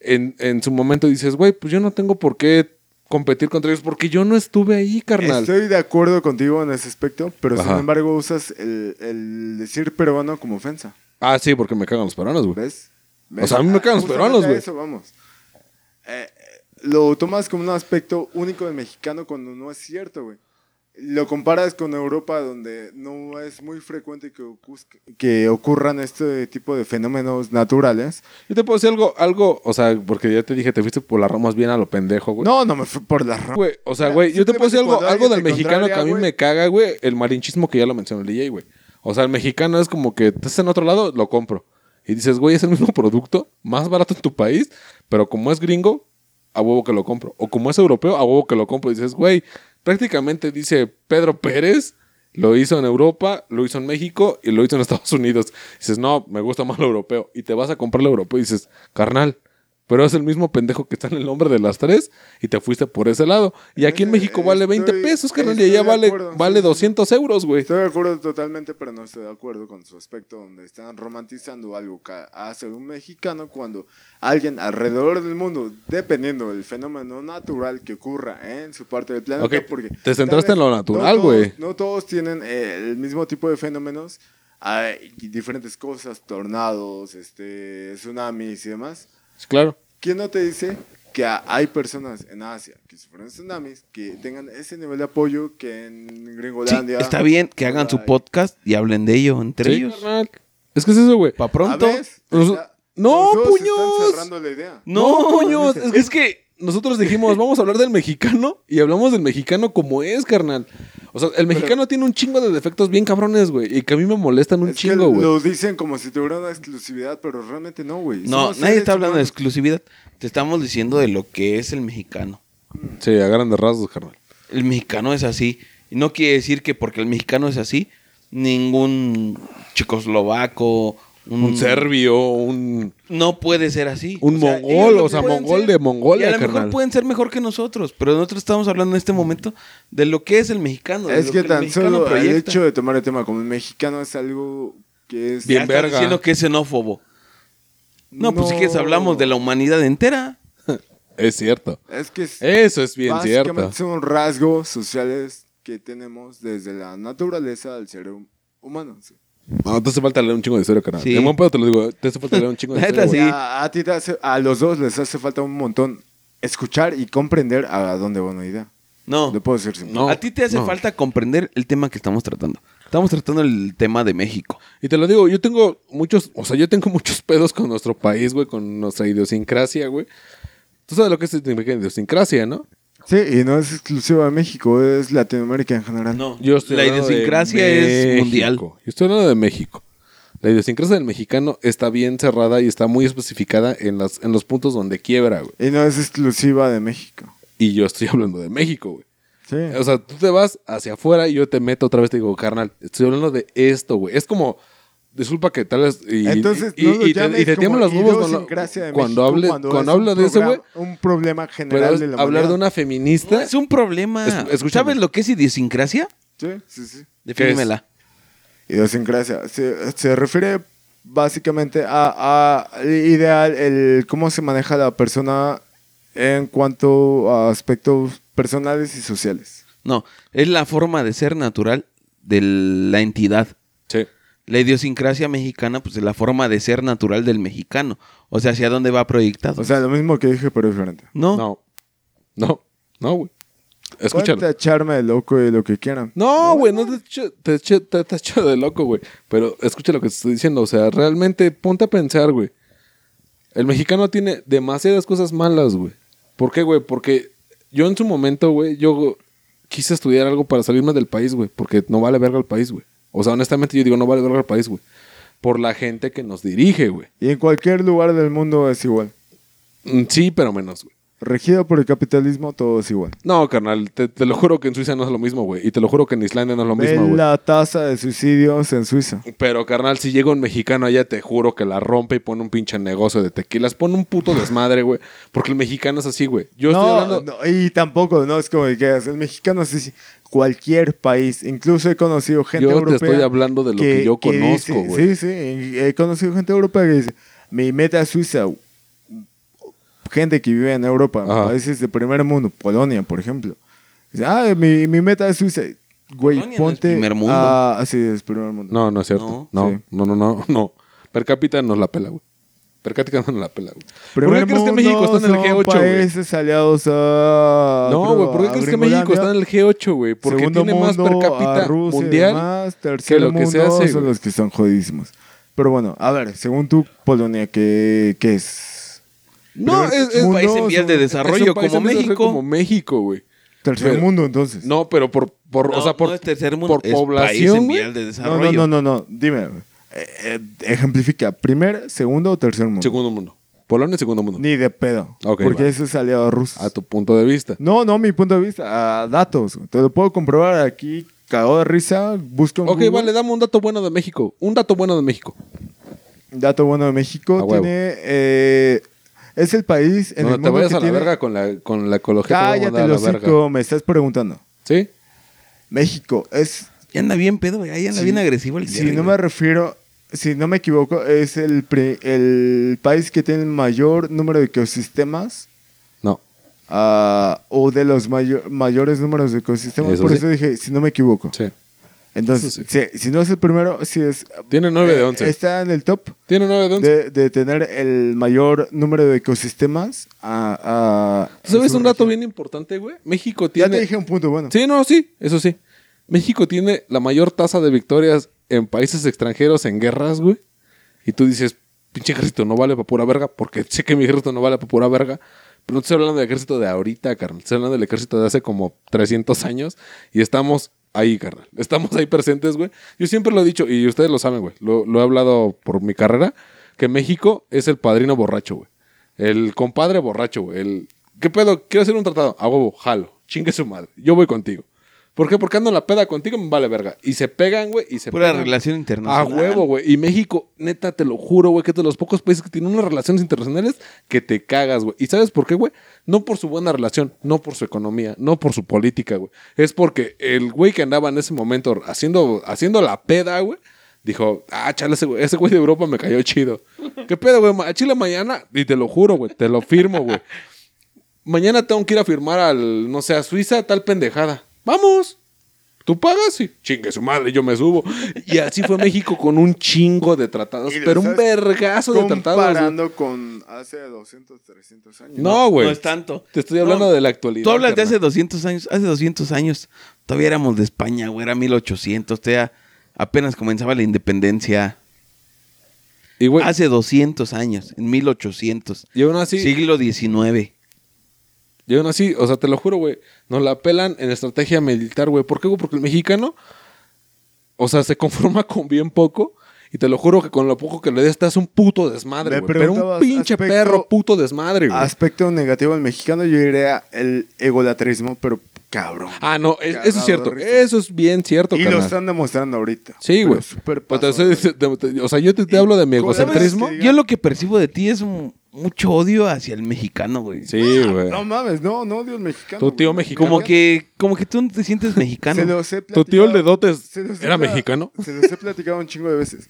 En, en su momento dices, güey, pues yo no tengo por qué competir contra ellos porque yo no estuve ahí, carnal. Estoy de acuerdo contigo en ese aspecto, pero sin embargo usas el, el decir peruano como ofensa. Ah, sí, porque me cagan los peruanos, güey. ¿Ves? O sea, a mí me cagan los peruanos, güey. Eso vamos. Eh, eh, lo tomas como un aspecto único del mexicano cuando no es cierto, güey. Lo comparas con Europa, donde no es muy frecuente que, ocurran este tipo de fenómenos naturales. Yo te puedo decir algo, algo, o sea, porque ya te dije, te fuiste por las ramas bien a lo pendejo, güey. No, no me fui por las ramas. Güey, o sea, güey, yo te puedo decir algo, algo del mexicano que a mí me caga, güey, el marinchismo que ya lo mencionó el DJ, güey. O sea, el mexicano es como que estás en otro lado, lo compro. Y dices, güey, es el mismo producto, más barato en tu país, pero como es gringo, a huevo que lo compro. O como es europeo, a huevo que lo compro. Y dices, güey, prácticamente dice Pedro Pérez, lo hizo en Europa, lo hizo en México y lo hizo en Estados Unidos. dices, no, me gusta más lo europeo. Y te vas a comprar lo europeo y dices, carnal, pero es el mismo pendejo que está en el nombre de las tres y te fuiste por ese lado. Y aquí en Estoy- México vale 20 pesos, carnal, y allá vale, acuerdo, vale sí, sí, sí. 200 euros, güey. Estoy de acuerdo totalmente, pero no estoy de acuerdo con su aspecto donde están romantizando algo que hace un mexicano cuando alguien alrededor del mundo, dependiendo del fenómeno natural que ocurra en su parte del planeta, porque te centraste en lo natural, no güey. No todos tienen eh, el mismo tipo de fenómenos, hay diferentes cosas, tornados, este, tsunamis y demás. Claro. ¿Quién no te dice que ha- hay personas en Asia que sufren tsunamis que tengan ese nivel de apoyo que en Sí, Gringolandia? está bien que hagan su podcast y hablen de ello entre Sí, ellos. carnal. Es que es eso, güey. Pa' pronto. ¿Ah, ves? Nos- Está- ¡No, puños! Están cerrando la idea. No, No, puños, es que- es que Nosotros dijimos, vamos a hablar del mexicano y hablamos del mexicano como es, carnal. O sea, el mexicano tiene un chingo de defectos bien cabrones, güey. Y que a mí me molestan un chingo, güey. lo dicen como si tuviera una exclusividad, pero realmente no, güey. no, Somos nadie está hablando de exclusividad. Te estamos diciendo de lo que es el mexicano. Sí, a grandes rasgos, carnal. El mexicano es así. Y no quiere decir que porque el mexicano es así, ningún checoslovaco, un, Un serbio, un, no puede ser así. un O sea, mongol, o sea, mongol ser- de Y a Mongolia, lo mejor carnal. pueden ser mejor que nosotros, pero nosotros estamos hablando en este momento de lo que es el mexicano. de Es lo que el tan solo el hecho de tomar el tema como un mexicano es algo que es... Bien verga. diciendo que es xenófobo. No, pues si quieres hablamos de la humanidad entera. <laughs> Es cierto. Es que es- Eso es bien cierto. son rasgos sociales que tenemos desde la naturaleza del ser hum- humano. sí. No, te hace falta leer un chingo de historia, carnal. Sí. De buen pedo te lo digo. Te hace falta leer un chingo de <laughs> historia, sí. A, a ti te hace- a los dos les hace falta un montón escuchar y comprender a dónde va una idea. No. Le puedo decir sin No. a ti te hace no. falta comprender el tema que estamos tratando. Estamos tratando el tema de México. Y te lo digo, yo tengo muchos, o sea, yo tengo <laughs> muchos pedos con nuestro país, güey, con nuestra idiosincrasia, güey. Tú sabes lo que es idiosincrasia, ¿no? Sí, y no es exclusivo de México, es Latinoamérica en general. No, Yo estoy la hablando de idiosincrasia es mundial. Yo estoy hablando de México. La idiosincrasia del mexicano está bien cerrada y está muy especificada en, las, en los puntos donde quiebra, güey. Y no es exclusiva de México. Y yo estoy <laughs> hablando de México, güey. Sí. O sea, tú te vas hacia afuera y yo te meto otra vez, te digo, carnal, estoy hablando de esto, güey. Es como, disculpa que tal vez... Y, Entonces, y, no y te, y tiemblan los huevos cuando, cuando, hable, cuando cuando habla de eso, güey. Un problema Pero general es de la hablar de una feminista... No, es un problema. Es- escúchame. ¿Sabes lo que es idiosincrasia? Sí, sí, sí. Defínemela. Idiosincrasia. Se, se refiere básicamente a, a el ideal, el cómo se maneja la persona en cuanto a aspectos personales y sociales. No, es la forma de ser natural de la entidad. Sí. La idiosincrasia mexicana, pues es la forma de ser natural del mexicano. O sea, hacia dónde va proyectado. O sea, lo mismo que dije, pero diferente. no. No. No. No, güey. Pueden Escúchalo. tacharme de loco y lo que quieran. No, güey, no te echo, te, te, te echo de loco, güey. Pero escucha lo que te estoy diciendo. O sea, realmente ponte a pensar, güey. El mexicano tiene demasiadas cosas malas, güey. ¿Por qué, güey? Porque yo en su momento, güey, yo quise estudiar algo para salirme del país, güey. Porque no vale verga el país, güey. O sea, honestamente yo digo, no vale verga el país, güey. Por la gente que nos dirige, güey. Y en cualquier lugar del mundo es igual. Mm, Sí, pero menos, güey. Regido por el capitalismo, todo es igual. No, carnal, te, te lo juro que en Suiza no es lo mismo, güey. Y te lo juro que en Islandia no es lo Ve mismo, güey. la tasa de suicidios en Suiza. Pero, carnal, si llega un mexicano allá, te juro que la rompe y pone un pinche negocio de tequilas. Pone un puto desmadre, güey. Porque el mexicano es así, güey. Yo estoy no, hablando... no, y tampoco, no es como que el mexicano es así, cualquier país, incluso he conocido gente Yo te europea. estoy hablando de lo que yo conozco, güey. Sí, sí, he conocido gente europea que dice, mi meta es Suiza, gente que vive en Europa, Ajá. países de primer mundo, Polonia, por ejemplo. Dice, ah, mi, mi meta es Suiza. Güey, Polonia no es ponte. primer mundo. Ah, sí, es primer mundo. No, no es cierto. No. No, Sí. no, no, no, no. Per cápita nos la pela, güey. Per cápita no la pela, güey. ¿Por qué crees que mundo México está en el son G8, güey? países aliados a. No, güey, ¿por qué crees que México está en el G8, güey? Porque Segundo tiene más per mundo, a cápita Rusia y mundial. demás, tercer que lo que mundo se hace, son güey. los que están jodidísimos. Pero bueno, a ver, según tú, Polonia, ¿qué, qué es? No, Primer es, es, mundo, país en vías de desarrollo es un país como en desarrollo México. Como México, güey. Tercer Pero- mundo, entonces. No, pero por, por No, o sea, por, no es tercer mundo, por es población, país en güey. vías de no, desarrollo. no, no, no, no. Dime, eh, eh, ejemplifica. ¿Primer, segundo o tercer mundo? Segundo mundo. Polonia, segundo mundo. Ni de pedo. Porque va. eso es aliado a Rusia. A tu punto de vista. No, no, mi punto de vista. A datos. Te lo puedo comprobar aquí. Cagado de risa. Busca un Ok, Google. vale, dame un dato bueno de México. Un dato bueno de México. Dato bueno de México. Tiene. eh, es el país en no el te mundo vayas que a la tiene- verga con la, con la ecología. te Cállate, mandar a la verga. me estás preguntando. ¿Sí? México es. Ya anda bien pedo. Ahí anda Sí. bien agresivo el Si no me refiero. Si no me equivoco, es el, el país que tiene el mayor número de ecosistemas. No. ah, o de los mayo- mayores números de ecosistemas. Eso Por sí. eso dije, si no me equivoco. Sí. Entonces, si, si no es el primero, si es. Tiene 9 de eh, 11. Está en el top Tiene 9 de 11. de, de tener el mayor número de ecosistemas. A, a- ¿Tú ¿Sabes un dato bien importante, güey? México Ya tiene... te dije un punto bueno. Sí, no, sí, eso sí. México tiene la mayor tasa de victorias en países extranjeros en guerras, güey. Y tú dices, pinche ejército no vale para pura verga, porque sé que mi ejército no vale para pura verga. Pero no estoy hablando del ejército de ahorita, carnal. Estoy hablando del ejército de hace como 300 años. Y estamos ahí, carnal. <laughs> Estamos ahí presentes, güey. Yo siempre lo he dicho, y ustedes lo saben, güey. Lo, lo he hablado por mi carrera, que México es el padrino borracho, güey. El compadre borracho, güey. El, ¿Qué pedo? Quiero hacer un tratado. A huevo, jalo. Chingue su madre. Yo voy contigo. ¿Por qué? Porque ando en la peda contigo, me vale verga. Y se pegan, güey, y se Pura pegan. relación A internacional. huevo, güey. Y México, neta, te lo juro, güey, que es de los pocos países que tienen unas relaciones internacionales que te cagas, güey. ¿Y sabes por qué, güey? No por su buena relación, no por su economía, no por su política, güey. Es porque el güey que andaba en ese momento haciendo, haciendo la peda, güey, dijo, ah, chale, ese güey, ese güey de Europa me cayó chido. ¿Qué pedo, güey? A Chile mañana, y te lo juro, güey, te lo firmo, güey. Mañana tengo que ir a firmar al, no sé, a Suiza, tal pendejada. Vamos. Tú pagas y chingue su madre, yo me subo. Y así fue México con un chingo de tratados, Y pero un vergazo de tratados. Comparando con hace 200, 300 años. No, güey. No es tanto. Te estoy hablando No, de la actualidad. Tú hablas de hace carnal. 200 años. Hace 200 años todavía éramos de España, güey. Era 1800. Todavía apenas comenzaba la independencia. Y, güey, Hace 200 años, en 1800. y aún así, Siglo XIX. Y aún así, o sea, te lo juro, güey, nos la pelan en estrategia militar, güey. ¿Por qué, güey? Porque el mexicano, o sea, se conforma <laughs> con bien poco. Y te lo juro que con lo poco que le des, te hace un puto desmadre, güey. Pero un pinche aspecto- perro puto desmadre, güey. Aspecto negativo del mexicano, yo diría el egolatrismo, pero cabrón. Ah, no, es- eso es cierto. Eso es bien cierto, y lo carnal. están demostrando ahorita. Sí, güey. O sea, yo te, te hablo de mi ¿Cómo sabes egocentrismo. Yo lo que percibo de ti es un- mucho odio hacia el mexicano, güey. Sí, güey. No mames, no, no odio al mexicano. Tu tío güey. mexicano. Como que, como que tú no te sientes mexicano. Se los he Tu tío el de dotes se los he era mexicano. Se los he platicado un chingo de veces.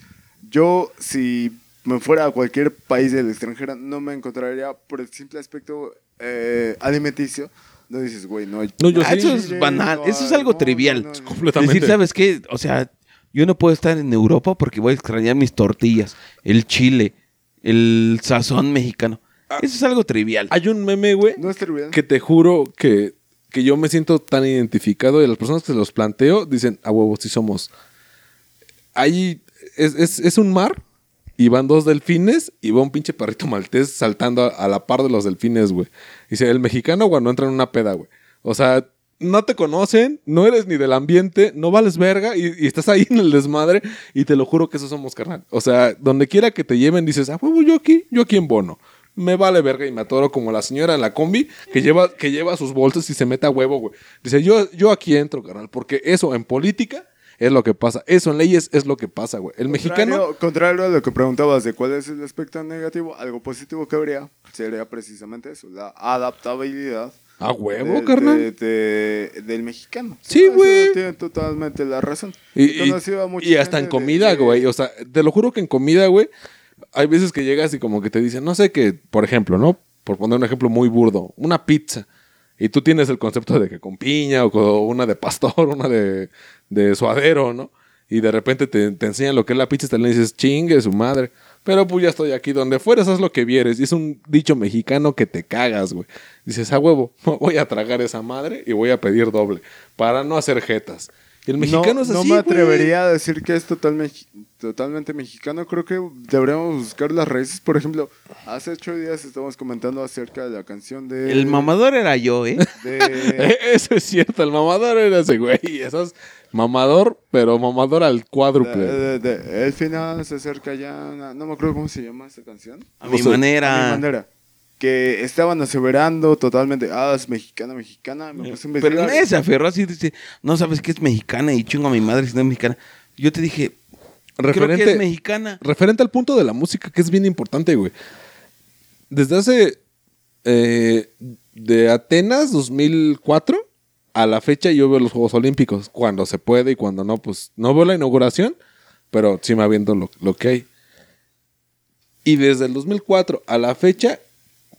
Yo, si me fuera a cualquier país del extranjero, no me encontraría por el simple aspecto eh, alimenticio. No dices, güey, no hay. No, yo Ah, sí. eso es banal, eso es algo trivial. no, no, no. Completamente. Decir, ¿sabes qué? O sea, yo no puedo estar en Europa porque voy a extrañar mis tortillas, el chile, el sazón mexicano. Eso es algo trivial. Hay un meme, güey, No es trivial. que te juro que, que yo me siento tan identificado y las personas que se los planteo dicen, a huevos, sí somos. Ahí es, es- es un mar y van dos delfines y va un pinche perrito maltés saltando a, a la par de los delfines, güey. Dice, el mexicano cuando entra en una peda, güey. O sea, no te conocen, no eres ni del ambiente, no vales verga y, y estás ahí <laughs> en el desmadre y te lo juro que eso somos, carnal. O sea, donde quiera que te lleven dices, ah, huevo, yo aquí, yo aquí en bono. me vale verga y me atoro como la señora en la combi que lleva, que lleva sus bolsas y se mete a huevo, güey. Dice, yo, yo aquí entro, carnal, porque eso en política es lo que pasa. Eso en leyes es lo que pasa, güey. El mexicano... Contrario, contrario a lo que preguntabas de cuál es el aspecto negativo, algo positivo que habría sería precisamente eso, la adaptabilidad. A huevo, de- carnal. de- de- del mexicano. Sí, güey. Tiene totalmente la razón. Y, hasta en comida, güey. O sea, te lo juro que en comida, güey, hay veces que llegas y como que te dicen, no sé qué, por ejemplo, ¿no? Por poner un ejemplo muy burdo, una pizza. Y tú tienes el concepto de que con piña o con una de pastor, <laughs> una de, de suadero, ¿no? Y de repente te, te enseñan lo que es la pizza y te le dices, chingue su madre. Pero pues ya estoy aquí. Donde fueras, haz lo que vieres. Y es un dicho mexicano que te cagas, güey. Dices, a huevo, <laughs> voy a tragar esa madre y voy a pedir doble. Para no hacer jetas. El mexicano no, es así, No me atrevería a decir que es total totalmente mexicano. Creo que deberíamos buscar las raíces. Por ejemplo, hace ocho días estábamos comentando acerca de la canción de... El mamador era yo, ¿eh? de- <laughs> Eso es cierto, el mamador era ese güey. Eso es mamador, pero mamador al cuádruple. de- de- de- el final se acerca ya... una- no me acuerdo cómo se llama esta canción. A No mi manera. A mi manera. Que estaban aseverando totalmente, ah, es mexicana, mexicana. Me puse a Pero nadie se aferró así, dice, no sabes que es mexicana y chingo a mi madre si no es mexicana. Yo te dije, creo que referente, es mexicana. referente al punto de la música, que es bien importante, güey. Desde hace. eh, de Atenas 2004 a la fecha, yo veo los Juegos Olímpicos. Cuando se puede y cuando no, pues no veo la inauguración, pero sí me aviento lo, lo que hay. Y desde el 2004 a la fecha,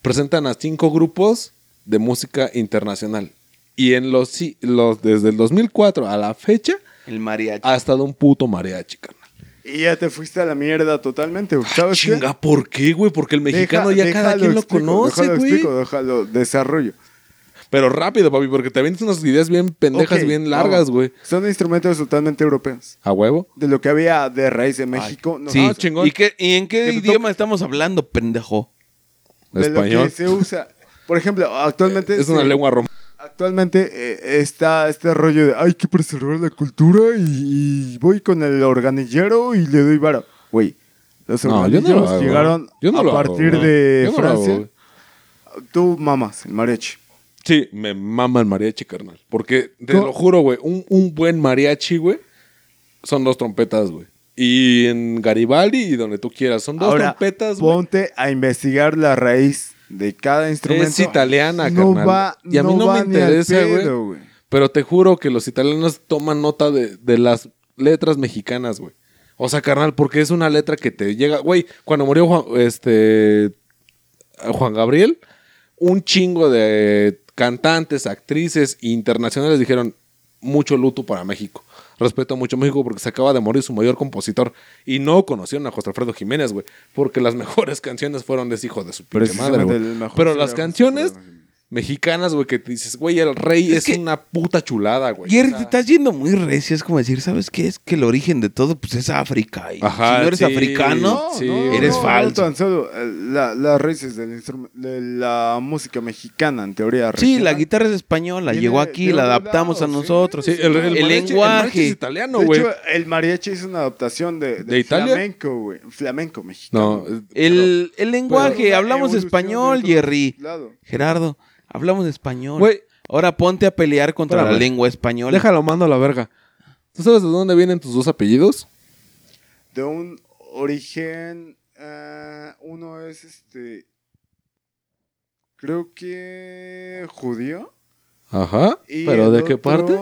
presentan a cinco grupos de música internacional. Y en los, sí- los desde el 2004 a la fecha, El mariachi. ha estado un puto mariachi, carnal. Y ya te fuiste a la mierda totalmente. ¿Sabes qué? Chinga, ¿por qué, güey? Porque el mexicano Deja- ya cada quien lo explico, conoce, Déjalo güey. explico, déjalo desarrollo. Pero rápido, papi, porque te avientas unas ideas bien pendejas, bien largas, güey. Son instrumentos totalmente europeos. ¿A huevo? De lo que había de raíz de México. no Sí, Ah, chingón. ¿Y, qué- y en qué idioma estamos hablando, pendejo? De lo Español. que se usa. Por ejemplo, actualmente. Es una se- lengua romana. Actualmente eh, está este rollo de hay que preservar la cultura y, y voy con el organillero y le doy vara. Güey, los No, yo no lo organilleros hago. llegaron Yo no a lo hago, partir güey. de no lo hago, Francia. Tú mamas el mariachi. Sí, me mama el mariachi, carnal. Porque te ¿Cómo? lo juro, güey, un, un buen mariachi, güey, son dos trompetas, güey. Y en Garibaldi y donde tú quieras, son dos Ahora, trompetas, güey. ponte a investigar la raíz de cada instrumento. Es italiana, no carnal. Va, Y a mí no me interesa, güey. Pero te juro que los italianos toman nota de, de las letras mexicanas, güey. O sea, carnal, porque es una letra que te llega. Güey, cuando murió Juan, este, Juan Gabriel, un chingo de cantantes, actrices internacionales dijeron mucho luto para México. Respeto mucho a México porque se acaba de morir su mayor compositor. Y no conocieron a José Alfredo Jiménez, güey. Porque las <laughs> mejores canciones fueron de ese hijo de su pinche madre, güey. Pero las canciones. Mexicanas, güey, que te dices, güey, el rey es, que- una puta chulada, güey. Jerry, O sea, te estás yendo muy recio. Es como decir, ¿sabes qué? Es que el origen de todo, pues es África. Y Ajá, si no eres sí. africano, Sí, eres no, falso. No tan solo eh, la- las raíces del de la música mexicana, en teoría. Sí, la guitarra es española. Llegó aquí, de la adaptamos lado, a nosotros. sí, el, el El mariachi- el mariachi lenguaje. es italiano, de güey. el mariachi es una adaptación de, ¿De Italia? flamenco, güey. Flamenco mexicano. No, El, el lenguaje, Pero- hablamos español, de Jerry. lado. Gerardo, hablamos español. Güey. Ahora ponte a pelear contra la lengua española. déjalo, mando a la verga. ¿Tú sabes de dónde vienen tus dos apellidos? De un origen. eh, uno es este. Creo que. judío. Ajá. y ¿Pero de qué parte?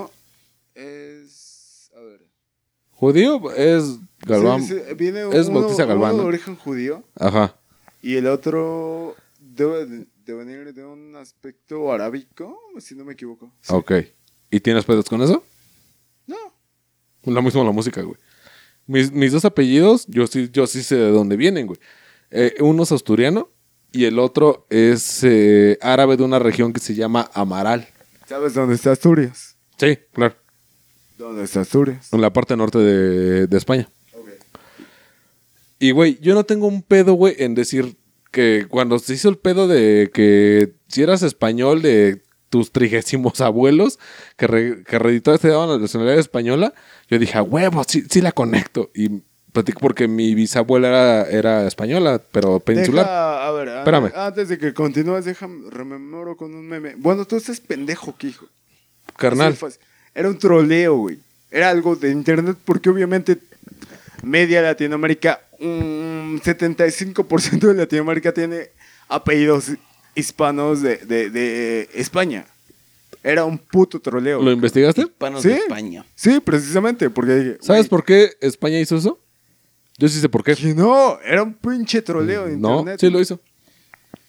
Es. A ver. Judío es Galván. Sí, sí, viene es uno, Bautista Galván, uno ¿no? de origen judío. Ajá. Y el otro debe de, de venir de un aspecto arábico, si no me equivoco. Sí. Ok. ¿Y tienes pedos con eso? No. Lo mismo la música, güey. Mis, mis dos apellidos, yo sí, yo sí sé de dónde vienen, güey. Eh, uno es asturiano y el otro es eh, árabe de una región que se llama Amaral. ¿Sabes dónde está Asturias? Sí, claro. ¿Dónde está Asturias? En la parte norte de, de España. Y, güey, yo no tengo un pedo, güey, en decir que cuando se hizo el pedo de que si eras español de tus trigésimos abuelos que, re, que reeditores te daban la nacionalidad española, yo dije, a huevo, sí, sí la conecto. Y Platico porque mi bisabuela era, era española, pero peninsular. Deja, a ver, Espérame. antes de que continúes, déjame, rememoro con un meme. Bueno, tú estás pendejo, hijo. Carnal. Era un troleo, güey. Era algo de internet porque obviamente media Latinoamérica, un 75% de Latinoamérica tiene apellidos hispanos de, de- de España. Era un puto troleo. ¿Lo investigaste? Hispanos ¿Sí? de España. Sí, precisamente, porque dije, ¿Sabes por qué España hizo eso? Yo sí sé por qué. que no, era un pinche troleo de No, internet. sí lo hizo.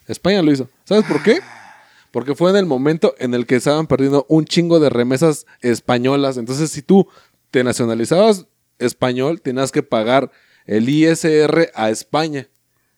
España lo hizo. ¿Sabes por qué? Porque fue en el momento en el que estaban perdiendo un chingo de remesas españolas. Entonces, si tú te nacionalizabas español, tenías que pagar el ISR a España.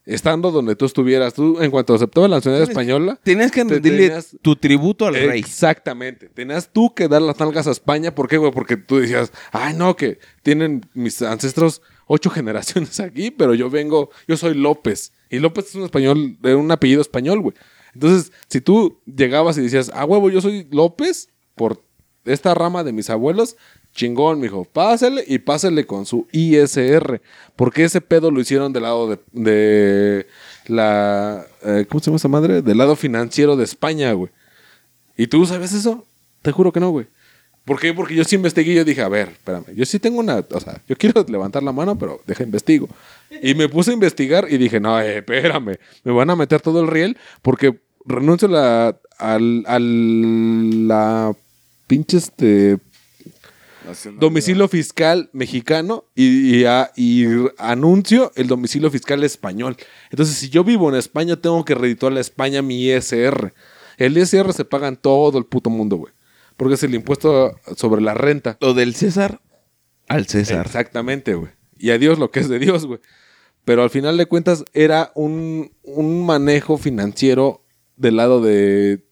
Estando donde tú estuvieras. Tú, en cuanto aceptabas la nacionalidad española, Tenías que rendirle tu tributo al rey. Exactamente. Tenías tú que dar las nalgas a España. ¿Por qué, güey? Porque tú decías, ay, no, que tienen mis ancestros ocho <laughs> generaciones aquí, pero yo vengo, yo soy López. Y López es un español, de un apellido español, güey. Entonces, si tú llegabas y decías, ah, huevo, yo soy López por esta rama de mis abuelos, chingón, mijo. Pásale y pásale con su ISR. Porque ese pedo lo hicieron del lado de, de la. eh, ¿Cómo se llama esa madre? Del lado financiero de España, güey. ¿Y tú sabes eso? Te juro que no, güey. ¿Por qué? Porque yo sí investigué y yo dije, a ver, espérame, yo sí tengo una, o sea, yo quiero <laughs> levantar la mano, pero deja investigo. Y me puse a investigar y dije, no, eh, espérame, me van a meter todo el riel porque renuncio a la, al, al- la pinche este, Domicilio fiscal mexicano y, y a- y anuncio el domicilio fiscal español. Entonces, si yo vivo en España, tengo que redituar a España mi ISR. El ISR se paga en todo el puto mundo, güey. Porque es el impuesto sobre la renta. Lo del César al César. Exactamente, güey. Y a Dios lo que es de Dios, güey. Pero al final de cuentas era un, un manejo financiero del lado de,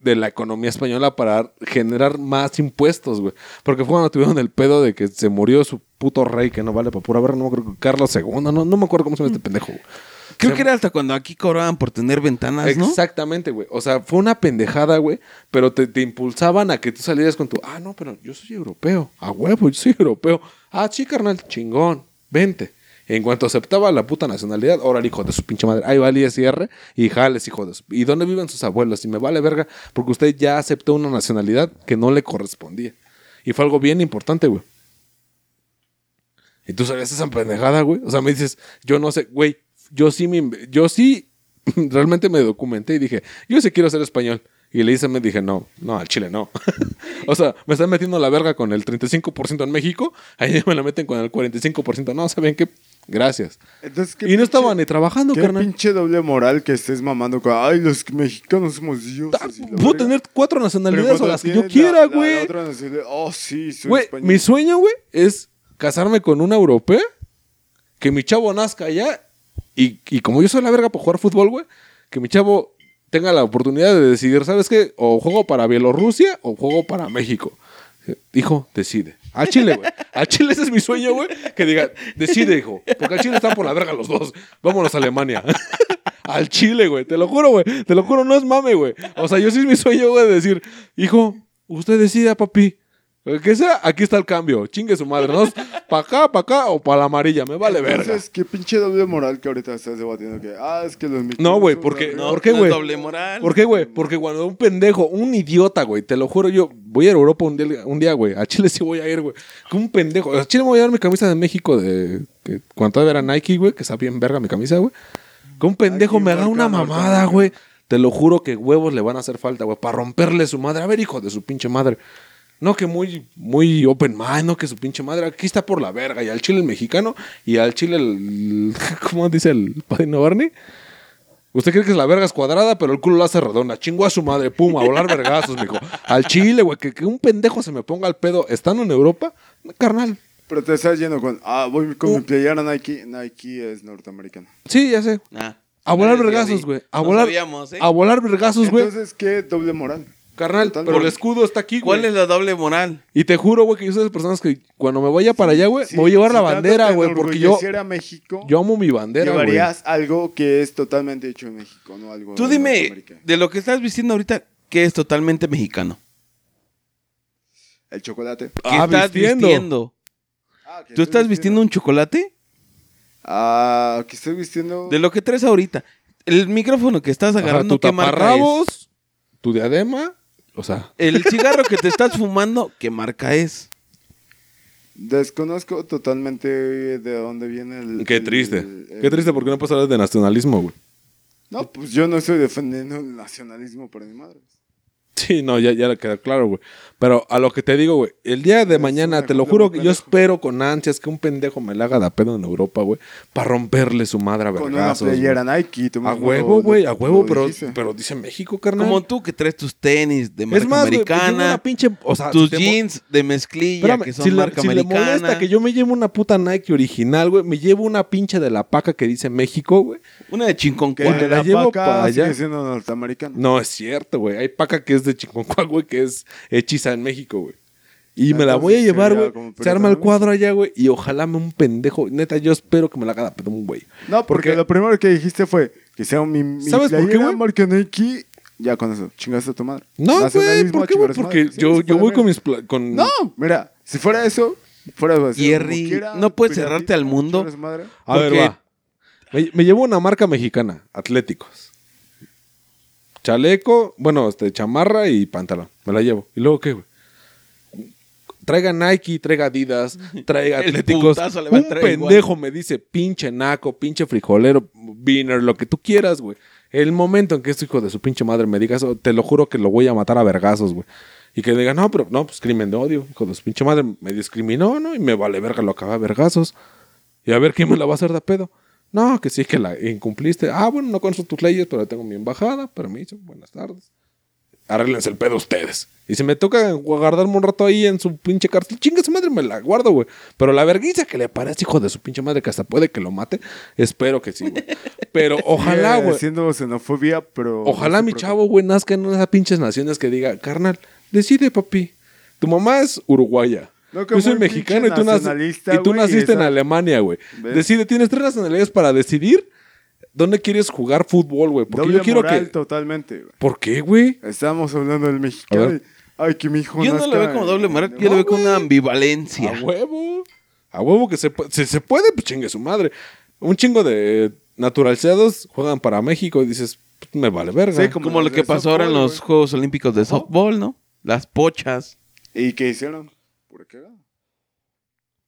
de la economía española para generar más impuestos, güey. Porque fue cuando tuvieron el pedo de que se murió su puto rey, que no vale para pura verga, no me acuerdo, Carlos II, no, no me acuerdo cómo se llama este pendejo, güey. Creo Se- que era hasta cuando aquí cobraban por tener ventanas, ¿no? Exactamente, güey. O sea, fue una pendejada, güey. Pero te, te impulsaban a que tú salieras con tu, ah, no, pero yo soy europeo. A huevo, yo soy europeo. Ah, sí, carnal, chingón. Vente. En cuanto aceptaba la puta nacionalidad, ahora el hijo de su pinche madre. Ahí va el ISR y jales, hijo de su. ¿Y dónde viven sus abuelos? Y me vale verga, porque usted ya aceptó una nacionalidad que no le correspondía. Y fue algo bien importante, güey. Y tú sabías esa pendejada, güey. O sea, me dices, yo no sé, güey, yo sí me, yo sí <laughs> realmente me documenté y dije, yo sí quiero ser español. Y le hice, me dije, no, no, al Chile no. <laughs> o sea, me están metiendo la verga con el 35% en México, ahí me la meten con el 45%. No, ¿saben qué? Gracias. Entonces, ¿qué Y no pinche- estaba ni trabajando, Qué carnal. pinche doble moral que estés mamando con, ay, los mexicanos somos dioses. Y la Puedo verga". tener cuatro nacionalidades o las que yo quiera, güey. Oh, sí, soy Güey, español. mi sueño, güey, es casarme con una europea, que mi chavo nazca allá, y, y como yo soy la verga para jugar fútbol, güey, que mi chavo tenga la oportunidad de decidir, ¿sabes qué? O juego para Bielorrusia o juego para México. Hijo, decide. Al Chile, güey. Al Chile ese es mi sueño, güey. Que diga, decide, hijo. Porque al Chile están por la verga los dos. Vámonos a Alemania. <laughs> al Chile, güey. Te lo juro, güey. Te lo juro, no es mame, güey. O sea, yo sí es mi sueño, güey, de decir, hijo, usted decida, papi. El que sea, aquí está el cambio. Chingue su madre. ¿no? ¿Para acá, para acá o para la amarilla? Me vale verga. Entonces, qué pinche doble moral que ahorita estás debatiendo que, ah, es que los No, güey, porque-. No, ¿Por qué, no es güey? doble moral. ¿Por qué, güey? Porque cuando un pendejo, un idiota, güey, te lo juro, yo voy a Europa un día, un día, güey. A Chile sí voy a ir, güey. Que un pendejo. A Chile me voy a dar mi camisa de México de. Que, cuando todavía era Nike, güey, que está bien verga mi camisa, güey. Que un pendejo me haga una mamada, güey. Te lo juro que huevos le van a hacer falta, güey, para romperle su madre. A ver, hijo de su pinche madre. No que muy, muy open mind, no que su pinche madre. Aquí está por la verga. Y al chile el mexicano y al chile el. <laughs> ¿Cómo dice el padrino Barney? Usted cree que es la verga es cuadrada, pero el culo la hace redonda. Chingo a su madre, pum, a volar vergazos, mijo. Al chile, güey, que, que un pendejo se me ponga al pedo estando en Europa, carnal. Pero te estás yendo con, ah, voy con Uh. mi playera Nike. Nike es norteamericano. Sí, ya sé. Ah, A volar vergazos, güey. A No volar. sabíamos, ¿eh? A volar vergazos, güey. Entonces, ¿qué doble moral? Carnal, pero el escudo está aquí, ¿Cuál güey. es la doble moral? Y te juro, güey, que yo soy de esas personas que cuando me vaya para allá, güey, Sí, me voy a llevar si la tanto bandera, te güey, porque yo, enorgulleciera México, yo amo mi bandera, güey. llevarías algo que es totalmente hecho en México, no algo Tú de dime, Norteamérica. de lo que estás vistiendo ahorita, ¿qué es totalmente mexicano? El chocolate. ¿Qué Ah, estás vistiendo. vistiendo? Ah, que ¿Tú estás vistiendo un chocolate? Ah, que estoy vistiendo. De lo que traes ahorita. El micrófono que estás Ajá, agarrando, tu ¿qué marca es? taparrabos, tu diadema, o sea, El cigarro que te estás fumando, ¿qué marca es? Desconozco totalmente de dónde viene el. qué el- triste. el- Qué triste porque no puedes hablar de nacionalismo, güey. No, pues yo no estoy defendiendo el nacionalismo para mi madre. Sí, no, ya, ya le queda claro, güey. Pero a lo que te digo, güey, el día de Es mañana, te lo juro que yo espero con ansias que un pendejo me la haga de pedo en Europa, güey, para romperle su madre a Con una güey. Nike. tú A huevo, güey, a huevo, pero, dijiste. pero dice México, carnal. Como tú que traes tus tenis de marca es más, güey, me llevo americana, una pinche, o sea, tus si jeans de mezclilla Espérame, que son si, le, marca si le molesta que yo me llevo una puta Nike original, güey, me llevo una pinche de la paca que dice México, güey. Una de chincón Que la la llevo paca para allá. sigue siendo norteamericano. No es cierto, güey. Hay paca que es de Chiconcuac, güey, que es hechiza en México, güey. Y me la voy a llevar, güey. Se arma el cuadro allá, güey. Y ojalá me un pendejo. Neta, yo espero que me la haga pedo un güey. No, porque, Porque- lo primero que dijiste fue que sea mi, mi ¿Sabes por qué, güey? marca Nike. Ya con eso, chingaste a tu madre. No, güey. ¿Por qué, güey? Porque. Sí, yo, yo voy con mis... Con... No, mira, si fuera eso, fuera de Jerry, no puedes cerrarte al mundo. A ver, va. Me, me llevo una marca mexicana. Atléticos. Chaleco, bueno, este, chamarra y pantalón. Me la llevo. ¿Y luego qué, güey? Traiga Nike, traiga Adidas, <laughs> traiga Atléticos. le va Un pendejo me dice pinche naco, pinche frijolero, beaner, lo que tú quieras, güey. El momento en que este hijo de su pinche madre me diga eso, te lo juro que lo voy a matar a vergazos, güey. Y que diga, no, pero no, pues crimen de odio. Hijo de su pinche madre me discriminó, ¿no? Y me vale verga, lo acaba a vergazos. Y a ver quién me la va a hacer de pedo. No, que sí, que la incumpliste. Ah, bueno, no conozco tus leyes, pero tengo mi embajada. Permiso, buenas tardes. Arréglense el pedo ustedes. Y si me toca guardarme un rato ahí en su pinche cárcel, chinga su madre, me la guardo, güey. Pero la vergüenza que le parece, hijo de su pinche madre, que hasta puede que lo mate, espero que sí, güey. Pero <laughs> ojalá, güey. Haciendo xenofobia, pero. Ojalá mi chavo, güey, nazca en esas pinches naciones que diga, carnal, decide, papi. Tu mamá es uruguaya. No, que Yo soy mexicano y tú, y naciste en Alemania, güey. Decide, tienes tres nacionalidades para decidir dónde quieres jugar fútbol, güey. Porque Doble yo quiero moral que. totalmente, güey. ¿Por qué, güey? Estamos hablando del mexicano. Ay, que mi hijo Yo no lo veo como doble moral, yo lo veo como una ambivalencia. A huevo. A huevo que se, pu- si se puede, pues chingue su madre. Un chingo de naturalizados juegan para México y dices, pues, me vale verga. Sí, Como, Como lo que pasó ahora en los. Juegos Olímpicos de softball, ¿no? Las pochas. ¿Y qué hicieron? ¿Por qué?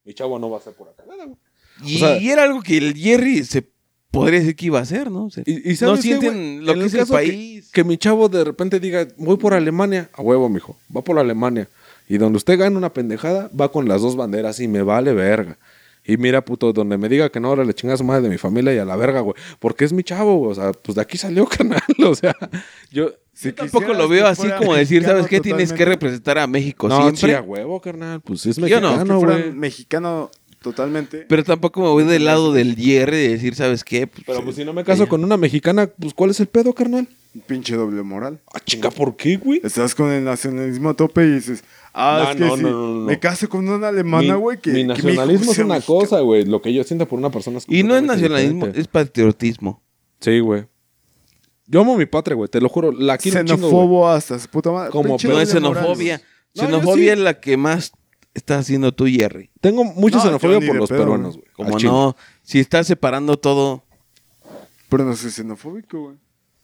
Mi chavo no va a ser por acá. güey. Y, O sea- y era algo que el Jerry se podría decir que iba a hacer, ¿no? O sea, Y, y no ¿sabes qué, sienten güey? lo En que es el caso que- país. Que, mi chavo de repente diga, voy por Alemania. A huevo, mijo. Va por Alemania. Y donde usted gane una pendejada, va con las dos banderas y me vale verga. Y mira, puto, donde me diga que no, ahora le chinga a su madre de mi familia y a la verga, güey. Porque es mi chavo, güey. O sea, pues de aquí salió, <laughs> carnal. O sea, yo... Si Yo tampoco lo veo así como decir, mexicano ¿sabes qué? Tienes que representar a México no, siempre. sí, a huevo, carnal. Pues es Yo no, que mexicano, güey. mexicano totalmente. Pero tampoco me voy del lado del Jerry de decir, ¿sabes qué? Pues, Pero pues si no me caso con una mexicana, pues ¿cuál es el pedo, carnal? Pinche doble moral. Ah, chinga, ¿por qué, güey? Estás con el nacionalismo a tope y dices, ah, No, es que no, no, no, no. me caso con una alemana, Mi- güey, que mi que nacionalismo es una mexicano". cosa, güey. Lo que yo siento por una persona es Y no es nacionalismo, diferente. es patriotismo. Sí, güey. Yo amo mi patria, güey. Te lo juro. La quiero un chingo, hasta su puta madre. Como No Pero es xenofobia. Xenofobia sí. es la que más estás haciendo tú, Jerry. Tengo mucha No, xenofobia por los pedo, peruanos, güey. Como no, si estás separando todo. Pero no soy xenofóbico, güey.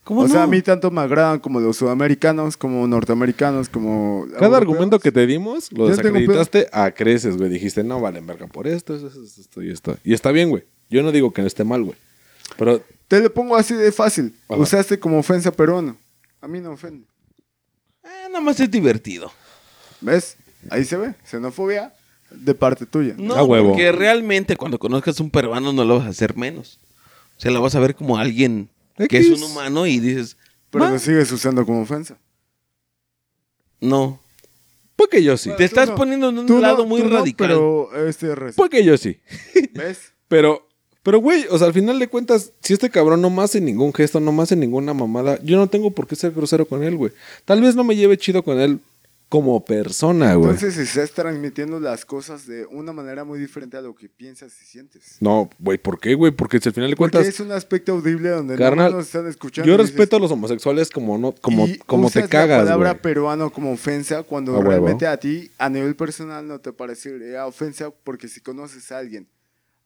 ¿Cómo o no? sea, a mí tanto me agradan como los sudamericanos, como norteamericanos, como. Cada europeos. argumento que te dimos, lo desacreditaste a creces, güey. Dijiste, no, vale, verga, por esto, esto, esto, esto y esto. Y está bien, güey. Yo no digo que no esté mal, güey. Pero, Te lo pongo así de fácil. Ajá. Usaste como ofensa peruano. A mí no ofende. Eh, nada más es divertido. ¿Ves? Ahí se ve. Xenofobia de parte tuya. No, A huevo. porque realmente cuando conozcas un peruano no lo vas a hacer menos. O sea, lo vas a ver como alguien que es un humano y dices, Pero "Va, lo sigues usando como ofensa. no. porque yo sí. Te estás no. poniendo en un Tú no, lado muy no, radical. pero este es Porque yo sí. ¿Ves? <laughs> Pero, pero, güey, o sea, al final de cuentas, si este cabrón no me hace ningún gesto, no me hace ninguna mamada, yo no tengo por qué ser grosero con él, güey. Tal vez no me lleve chido con él como persona, güey. Entonces estás transmitiendo las cosas de una manera muy diferente a lo que piensas y sientes. No, güey, ¿por qué, güey? Porque si al final de Porque cuentas, es un aspecto audible donde Carnal, no nos están escuchando. yo dices- respeto a los homosexuales como no, como, y como te cagas, la palabra peruano como ofensa cuando A huevo. realmente a ti, a nivel personal, no te parecería ofensa porque si conoces a alguien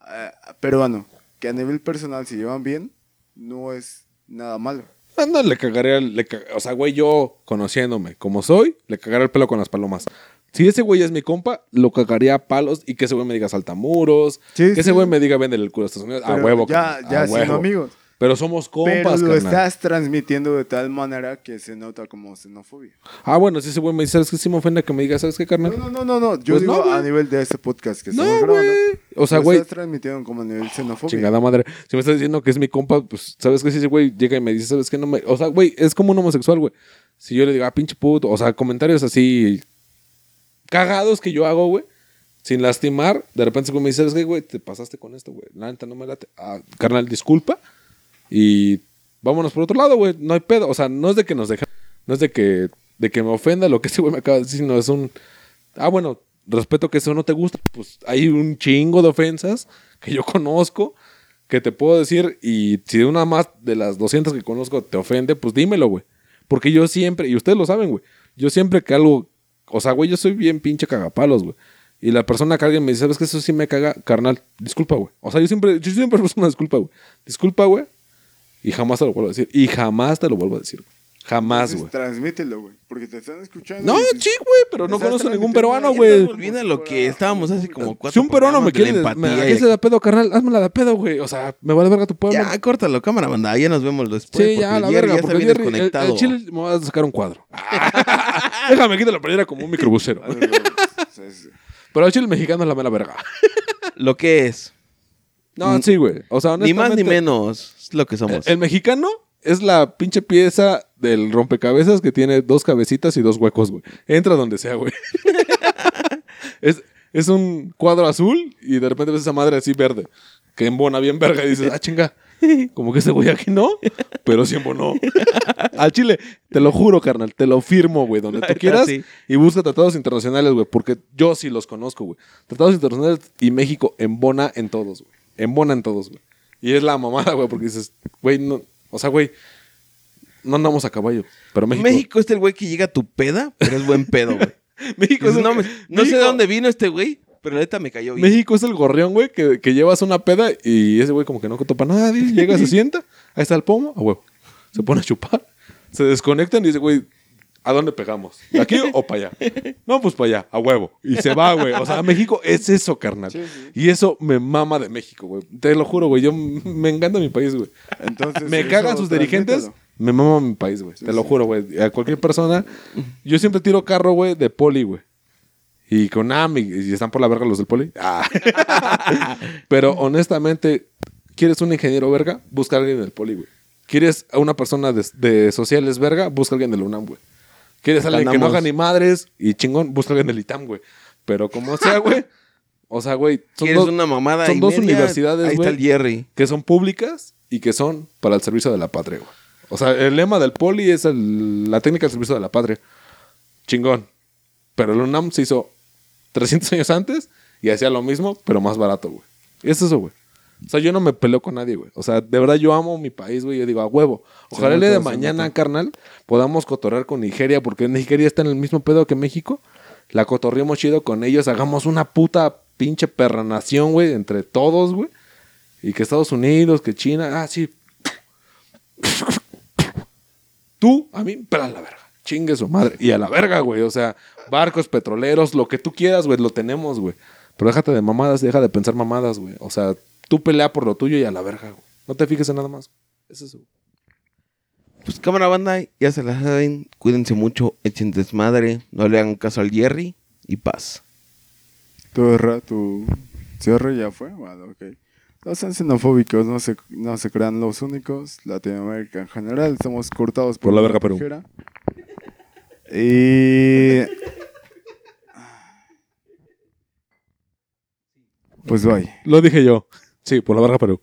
eh, peruano que a nivel personal se llevan bien, no es nada malo. No, le cagaría, le o sea, güey, yo conociéndome como soy, le cagaría el pelo con las palomas. Si ese güey es mi compa, lo cagaría a palos y que ese güey me diga saltamuros, Sí, que ese sí. güey me diga vende el culo a Estados Unidos. A huevo. Ya, ya a huevo. amigos. Pero somos Pero compas, lo carnal. estás transmitiendo de tal manera que se nota como xenofobia. Ah, bueno, si ese güey me dice, ¿sabes qué? Si me ofende que me diga, ¿sabes qué, carnal? No, no, no, no. Yo Pues digo no, a nivel de este podcast que estamos No, grabando. güey. O sea, Lo güey, estás transmitiendo como a nivel xenofobia. chingada madre. Si me estás diciendo que es mi compa, pues, ¿sabes qué? Si ese güey llega y me dice, ¿sabes qué? No me... O sea, güey, es como un homosexual, güey. Si yo le digo, ah, pinche puto, o sea, comentarios así cagados que yo hago, güey, sin lastimar, de repente me dice, ¿sabes qué, güey? Te pasaste con esto, güey. La neta no me late. Ah, carnal, disculpa. Y vámonos por otro lado, güey. No hay pedo. O sea, no es de que nos dejen, no es de que, de que me ofenda lo que ese güey me acaba de decir, sino es un, ah, bueno, respeto que eso no te gusta. Pues hay un chingo de ofensas que yo <laughs> conozco que te puedo decir y si una más de las 200 que conozco te ofende, pues dímelo, güey. Porque yo siempre, y ustedes lo saben, güey, yo siempre que algo, o sea, güey, yo soy bien pinche cagapalos, güey. Y la persona que alguien me dice, ¿sabes qué? Eso sí me caga, carnal. Disculpa, güey. O sea, yo siempre, yo siempre <laughs> una disculpa, güey. Disculpa, güey. Y jamás te lo vuelvo a decir. Y jamás te lo vuelvo a decir. Jamás, güey. Transmítelo, güey. Porque te están escuchando. No, sí, güey, pero no conozco ningún peruano, güey. estás Olvida lo que estábamos hace como cuatro Si un peruano me quiere, ¿a qué y- se da pedo, carnal? Hazme la de pedo, güey. O sea, me vale verga tu pueblo. Ya, córtalo, cámara, banda. Ya nos vemos después. Sí, ya, la Jerry verga, ya está porque bien Jerry, el, desconectado. el chile me va a sacar un cuadro. <laughs> Déjame quitar la playera como un microbusero. <laughs> Ah. Pero el chile mexicano es la mera verga. Lo que es. No, sí, güey. O sea, Ni más ni menos. Es lo que El, somos. el mexicano es la pinche pieza del rompecabezas que tiene dos cabecitas y dos huecos, güey. Entra donde sea, güey. <laughs> es, es un cuadro azul y de repente ves esa madre así verde. Que embona bien verga y dices, ah, chinga. Como que ese güey aquí no, pero sí embonó. <laughs> Al chile, te lo juro, carnal, te lo firmo, güey, donde tú <laughs> quieras. Sí. Y busca tratados internacionales, güey, porque yo sí los conozco, güey. Tratados internacionales y México embona en todos, güey. Embona en todos, güey. Y es la mamada, güey, porque dices, güey, no. O sea, güey, no andamos a caballo. Pero México. México es el güey que llega a tu peda, pero es buen pedo, güey. <laughs> México es el- no me- no sé de dónde vino este güey, pero neta me cayó bien. México es el gorrión, güey, que, que llevas una peda y ese güey como que no topa a nadie, llega, se <laughs> sienta, ahí está el pomo, a huevo. Se pone a chupar, se desconectan y dice, güey, ¿a dónde pegamos? ¿De aquí o para allá? No, pues para allá, a huevo. Y se va, güey. O sea, México es eso, carnal. Sí, sí. Y eso me mama de México, güey. Te lo juro, güey. Yo me encanta mi país, güey. Entonces, Me cagan sus dirigentes. Me mama mi país, güey. Te lo juro, güey. A cualquier persona. Yo siempre tiro carro, güey, de poli, güey. Y con AM y, y están por la verga los del poli. Ah. <laughs> Pero honestamente, ¿quieres un ingeniero verga? Busca a alguien del poli, güey. ¿Quieres a una persona de, de sociales verga? Busca a alguien del UNAM, güey. ¿Quieres alguien que no haga ni madres? Y chingón, busca alguien del ITAM, güey. Pero como sea, güey. O sea, güey. son ¿Quieres dos- una mamada son dos media? universidades, Ahí está güey. el Jerry. que son públicas y que son para el servicio de la patria, güey. O sea, el lema del poli es el- la técnica del servicio de la patria. Chingón. Pero el UNAM se hizo 300 años antes y hacía lo mismo, pero más barato, güey. Y es eso, güey. O sea, yo no me peleo con nadie, güey. O sea, de verdad yo amo mi país, güey. Yo digo, a huevo. Ojalá el día de mañana, carnal, podamos cotorrear con Nigeria, porque Nigeria está en el mismo pedo que México. La cotorreamos chido con ellos, hagamos una puta pinche perra nación, güey, entre todos, güey. Y que Estados Unidos, que China, ah, sí. Tú, a mí, pero a la verga. Chingue su madre. Y a la verga, güey. O sea, barcos, petroleros, lo que tú quieras, güey, lo tenemos, güey. Pero déjate de mamadas, deja de pensar mamadas, güey. O sea, tú pelea por lo tuyo y a la verga, güey. No te fijes en nada más. Es eso. Pues cámara banda, ya se la saben. Cuídense mucho, echen desmadre. No le hagan caso al Jerry y paz. Tu, tu cierre ya fue. Bueno, ok. No sean xenofóbicos, no se, no se crean los únicos. Latinoamérica en general, estamos cortados por, Por la verga, Perú. tijera. Y. <laughs> Pues bye. Lo dije yo. Sí, por la barra Perú.